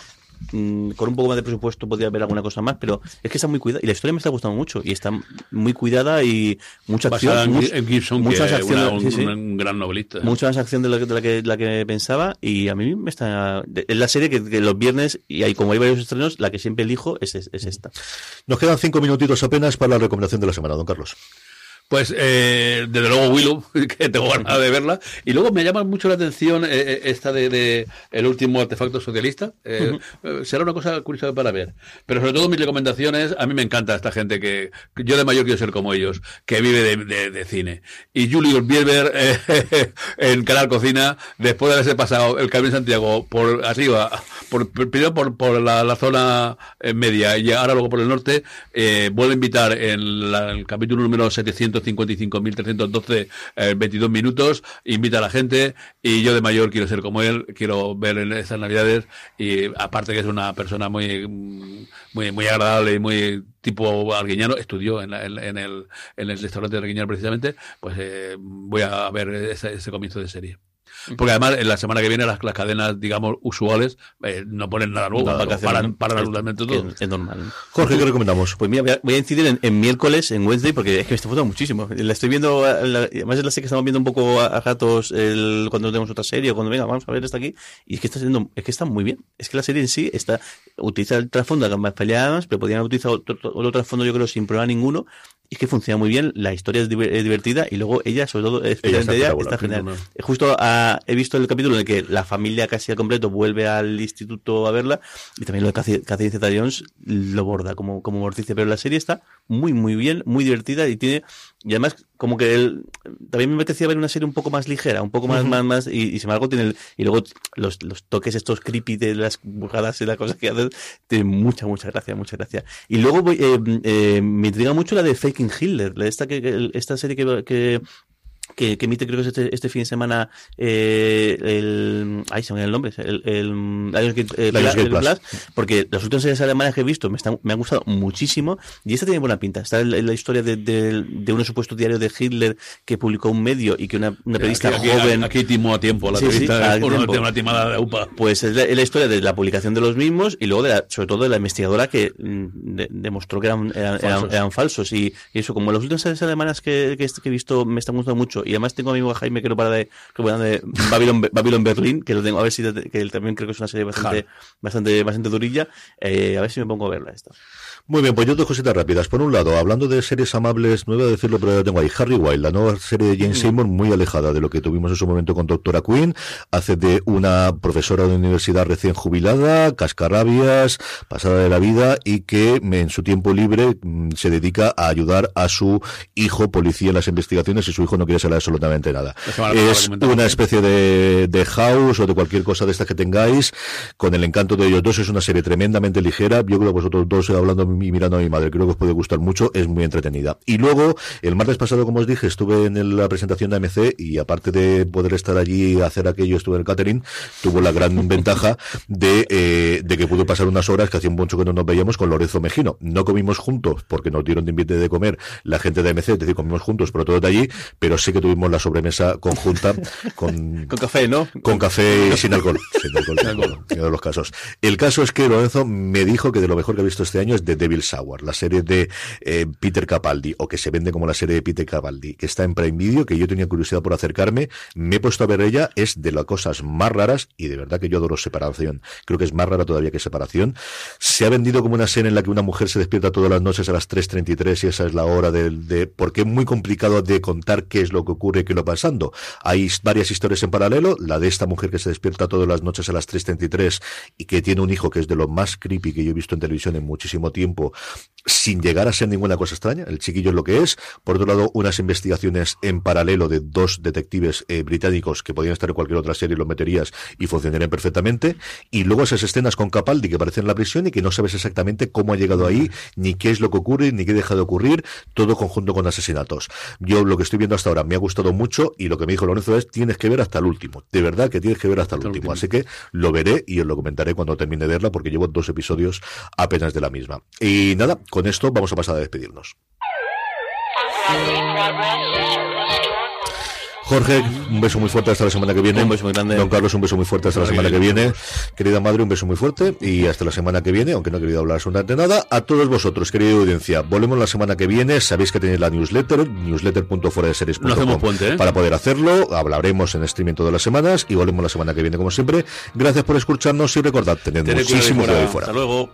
Mm, con un poco más de presupuesto podría haber alguna cosa más, pero es que está muy cuidada y la historia me está gustando mucho y está muy cuidada y mucha acción. muchas acciones, un, gran novelista. Mucha más acción de la, que, la que pensaba y a mí me está. Es la serie que, los viernes, y hay, como hay varios estrenos, la que siempre elijo es, es esta. Nos quedan cinco minutitos apenas para la recomendación de la semana, don Carlos. Pues eh, desde luego Willow, que tengo ganas de verla. Y luego me llama mucho la atención eh, eh, esta de, el último artefacto socialista. Eh, Será una cosa curiosa para ver. Pero sobre todo mis recomendaciones, a mí me encanta esta gente que, yo de mayor quiero ser como ellos, que vive de, de, cine. Y Julius Bierber en Canal Cocina, después de haberse pasado el Camino de Santiago por arriba, por, primero por, por la, zona media y ahora luego por el norte, vuelve a invitar en el capítulo número 700 155.312 eh, 22 minutos, invita a la gente y yo de mayor quiero ser como él, quiero ver en estas navidades y aparte que es una persona muy muy muy agradable y muy tipo arguiñano, estudió en, el, en el restaurante de Arguiñano precisamente, pues eh, voy a ver ese comienzo de serie. Porque además, en la semana que viene, las, las cadenas, digamos, usuales eh, no ponen nada nuevo. paran, paran absolutamente todo. Es, normal. Jorge, ¿qué recomendamos? Pues mira, voy a, incidir en, miércoles, en Wednesday, porque es que me está gustando muchísimo. La estoy viendo, además es la serie que estamos viendo un poco a, ratos el, cuando tenemos otra serie o cuando venga, vamos a ver esta aquí. Y es que está siendo, es que está muy bien. Es que la serie en sí está, utiliza el trasfondo de más peleadas, pero podrían utilizar otro, otro trasfondo, yo creo, sin problema ninguno y es que funciona muy bien, la historia es, divertida y luego ella, sobre todo, especialmente ella, está, genial. Justo ah, he visto el capítulo en el que la familia casi al completo vuelve al instituto a verla y también lo de Catherine Zeta Jones lo borda como, como morticia, pero la serie está muy, muy bien, muy divertida y tiene, y además como que él, también me apetecía ver una serie un poco más ligera, un poco más, más, más, y, y sin embargo tiene, y luego los, los toques estos creepy de las bujadas y las cosas que hacen, tiene mucha, mucha gracia, mucha gracia. Y luego voy, eh, eh, me intriga mucho la de Faking Hitler, esta, que, esta serie que, que que, que, emite creo que es este, este fin de semana eh, el ay se me el nombre el, el, el, Plus, porque las últimas series alemanas que he visto me, están, me han gustado muchísimo y esta tiene buena pinta. Está la, la historia de, de, de, un supuesto diario de Hitler que publicó un medio y que una, una periodista aquí, joven aquí, timó a tiempo la periodista sí, una timada de UPA. Pues es la, es la, historia de la publicación de los mismos y luego de la, sobre todo de la investigadora que mm, de, demostró que eran, eran, falsos. Eran, falsos. Y, y, eso como las últimas series alemanas que, que, que he visto me están gustando mucho y además tengo a mi amigo Jaime que no para de, que de Babylon, Babylon Berlin, que lo tengo, a ver si, que él también creo que es una serie bastante, bastante, bastante durilla, eh, a ver si me pongo a verla esta. Muy bien, pues yo dos cositas rápidas. Por un lado, hablando de series amables, no iba a decirlo, pero ya tengo ahí. Harry Wild, la nueva serie de Jane mm. Seymour, muy alejada de lo que tuvimos en su momento con Doctora Queen. Hace de una profesora de universidad recién jubilada, cascarrabias, pasada de la vida y que en su tiempo libre mm, se dedica a ayudar a su hijo policía en las investigaciones y su hijo no quiere saber absolutamente nada. Es una especie de, de house o de cualquier cosa de esta que tengáis, con el encanto de ellos dos. Es una serie tremendamente ligera. Yo creo que vosotros dos hablando y mirando a mi madre. Creo que os puede gustar mucho, es muy entretenida. Y luego, el martes pasado, como os dije, estuve en la presentación de AMC y aparte de poder estar allí y hacer aquello, estuve en el catering, tuvo la gran ventaja de, eh, de que pudo pasar unas horas que hacía mucho que no nos veíamos con Lorenzo Mejino. No comimos juntos porque nos dieron de invite de comer la gente de AMC, es decir, comimos juntos, pero todo de allí, pero sí que tuvimos la sobremesa conjunta con, con café, ¿no? Con café sin alcohol. Sin alcohol, en los casos. El caso es que Lorenzo me dijo que de lo mejor que ha visto este año es de Devil Sour, la serie de eh, Peter Capaldi, o que se vende como la serie de Peter Capaldi, que está en Prime Video, que yo tenía curiosidad por acercarme, me he puesto a ver ella, es de las cosas más raras, y de verdad que yo adoro Separación. Creo que es más rara todavía que Separación. Se ha vendido como una serie en la que una mujer se despierta todas las noches a las 3.33 y esa es la hora de, de porque es muy complicado de contar qué es lo que ocurre y qué lo pasando. Hay varias historias en paralelo, la de esta mujer que se despierta todas las noches a las 3.33 y que tiene un hijo que es de lo más creepy que yo he visto en televisión en muchísimo tiempo, sin llegar a ser ninguna cosa extraña. El chiquillo es lo que es. Por otro lado, unas investigaciones en paralelo de dos detectives eh, británicos que podían estar en cualquier otra serie, los meterías y funcionarían perfectamente. Y luego esas escenas con Capaldi que aparecen en la prisión y que no sabes exactamente cómo ha llegado ahí, ni qué es lo que ocurre, ni qué deja de ocurrir, todo conjunto con asesinatos. Yo lo que estoy viendo hasta ahora me ha gustado mucho y lo que me dijo Lorenzo es tienes que ver hasta el último. De verdad que tienes que ver hasta el último. Así que lo veré y os lo comentaré cuando termine de verla porque llevo dos episodios apenas de la misma. Y nada, con esto vamos a pasar a despedirnos. Jorge, un beso muy fuerte hasta la semana que viene. Un beso muy grande. Don Carlos, un beso muy fuerte hasta la semana que viene. Querida madre, un beso muy fuerte y hasta la semana que viene, aunque no he querido hablar absolutamente nada. A todos vosotros, querida audiencia, volvemos la semana que viene. Sabéis que tenéis la newsletter, puente, ¿eh? para poder hacerlo. Hablaremos en streaming todas las semanas y volvemos la semana que viene, como siempre. Gracias por escucharnos y recordad, tened ahí muchísimo ahí fuera. Hasta luego.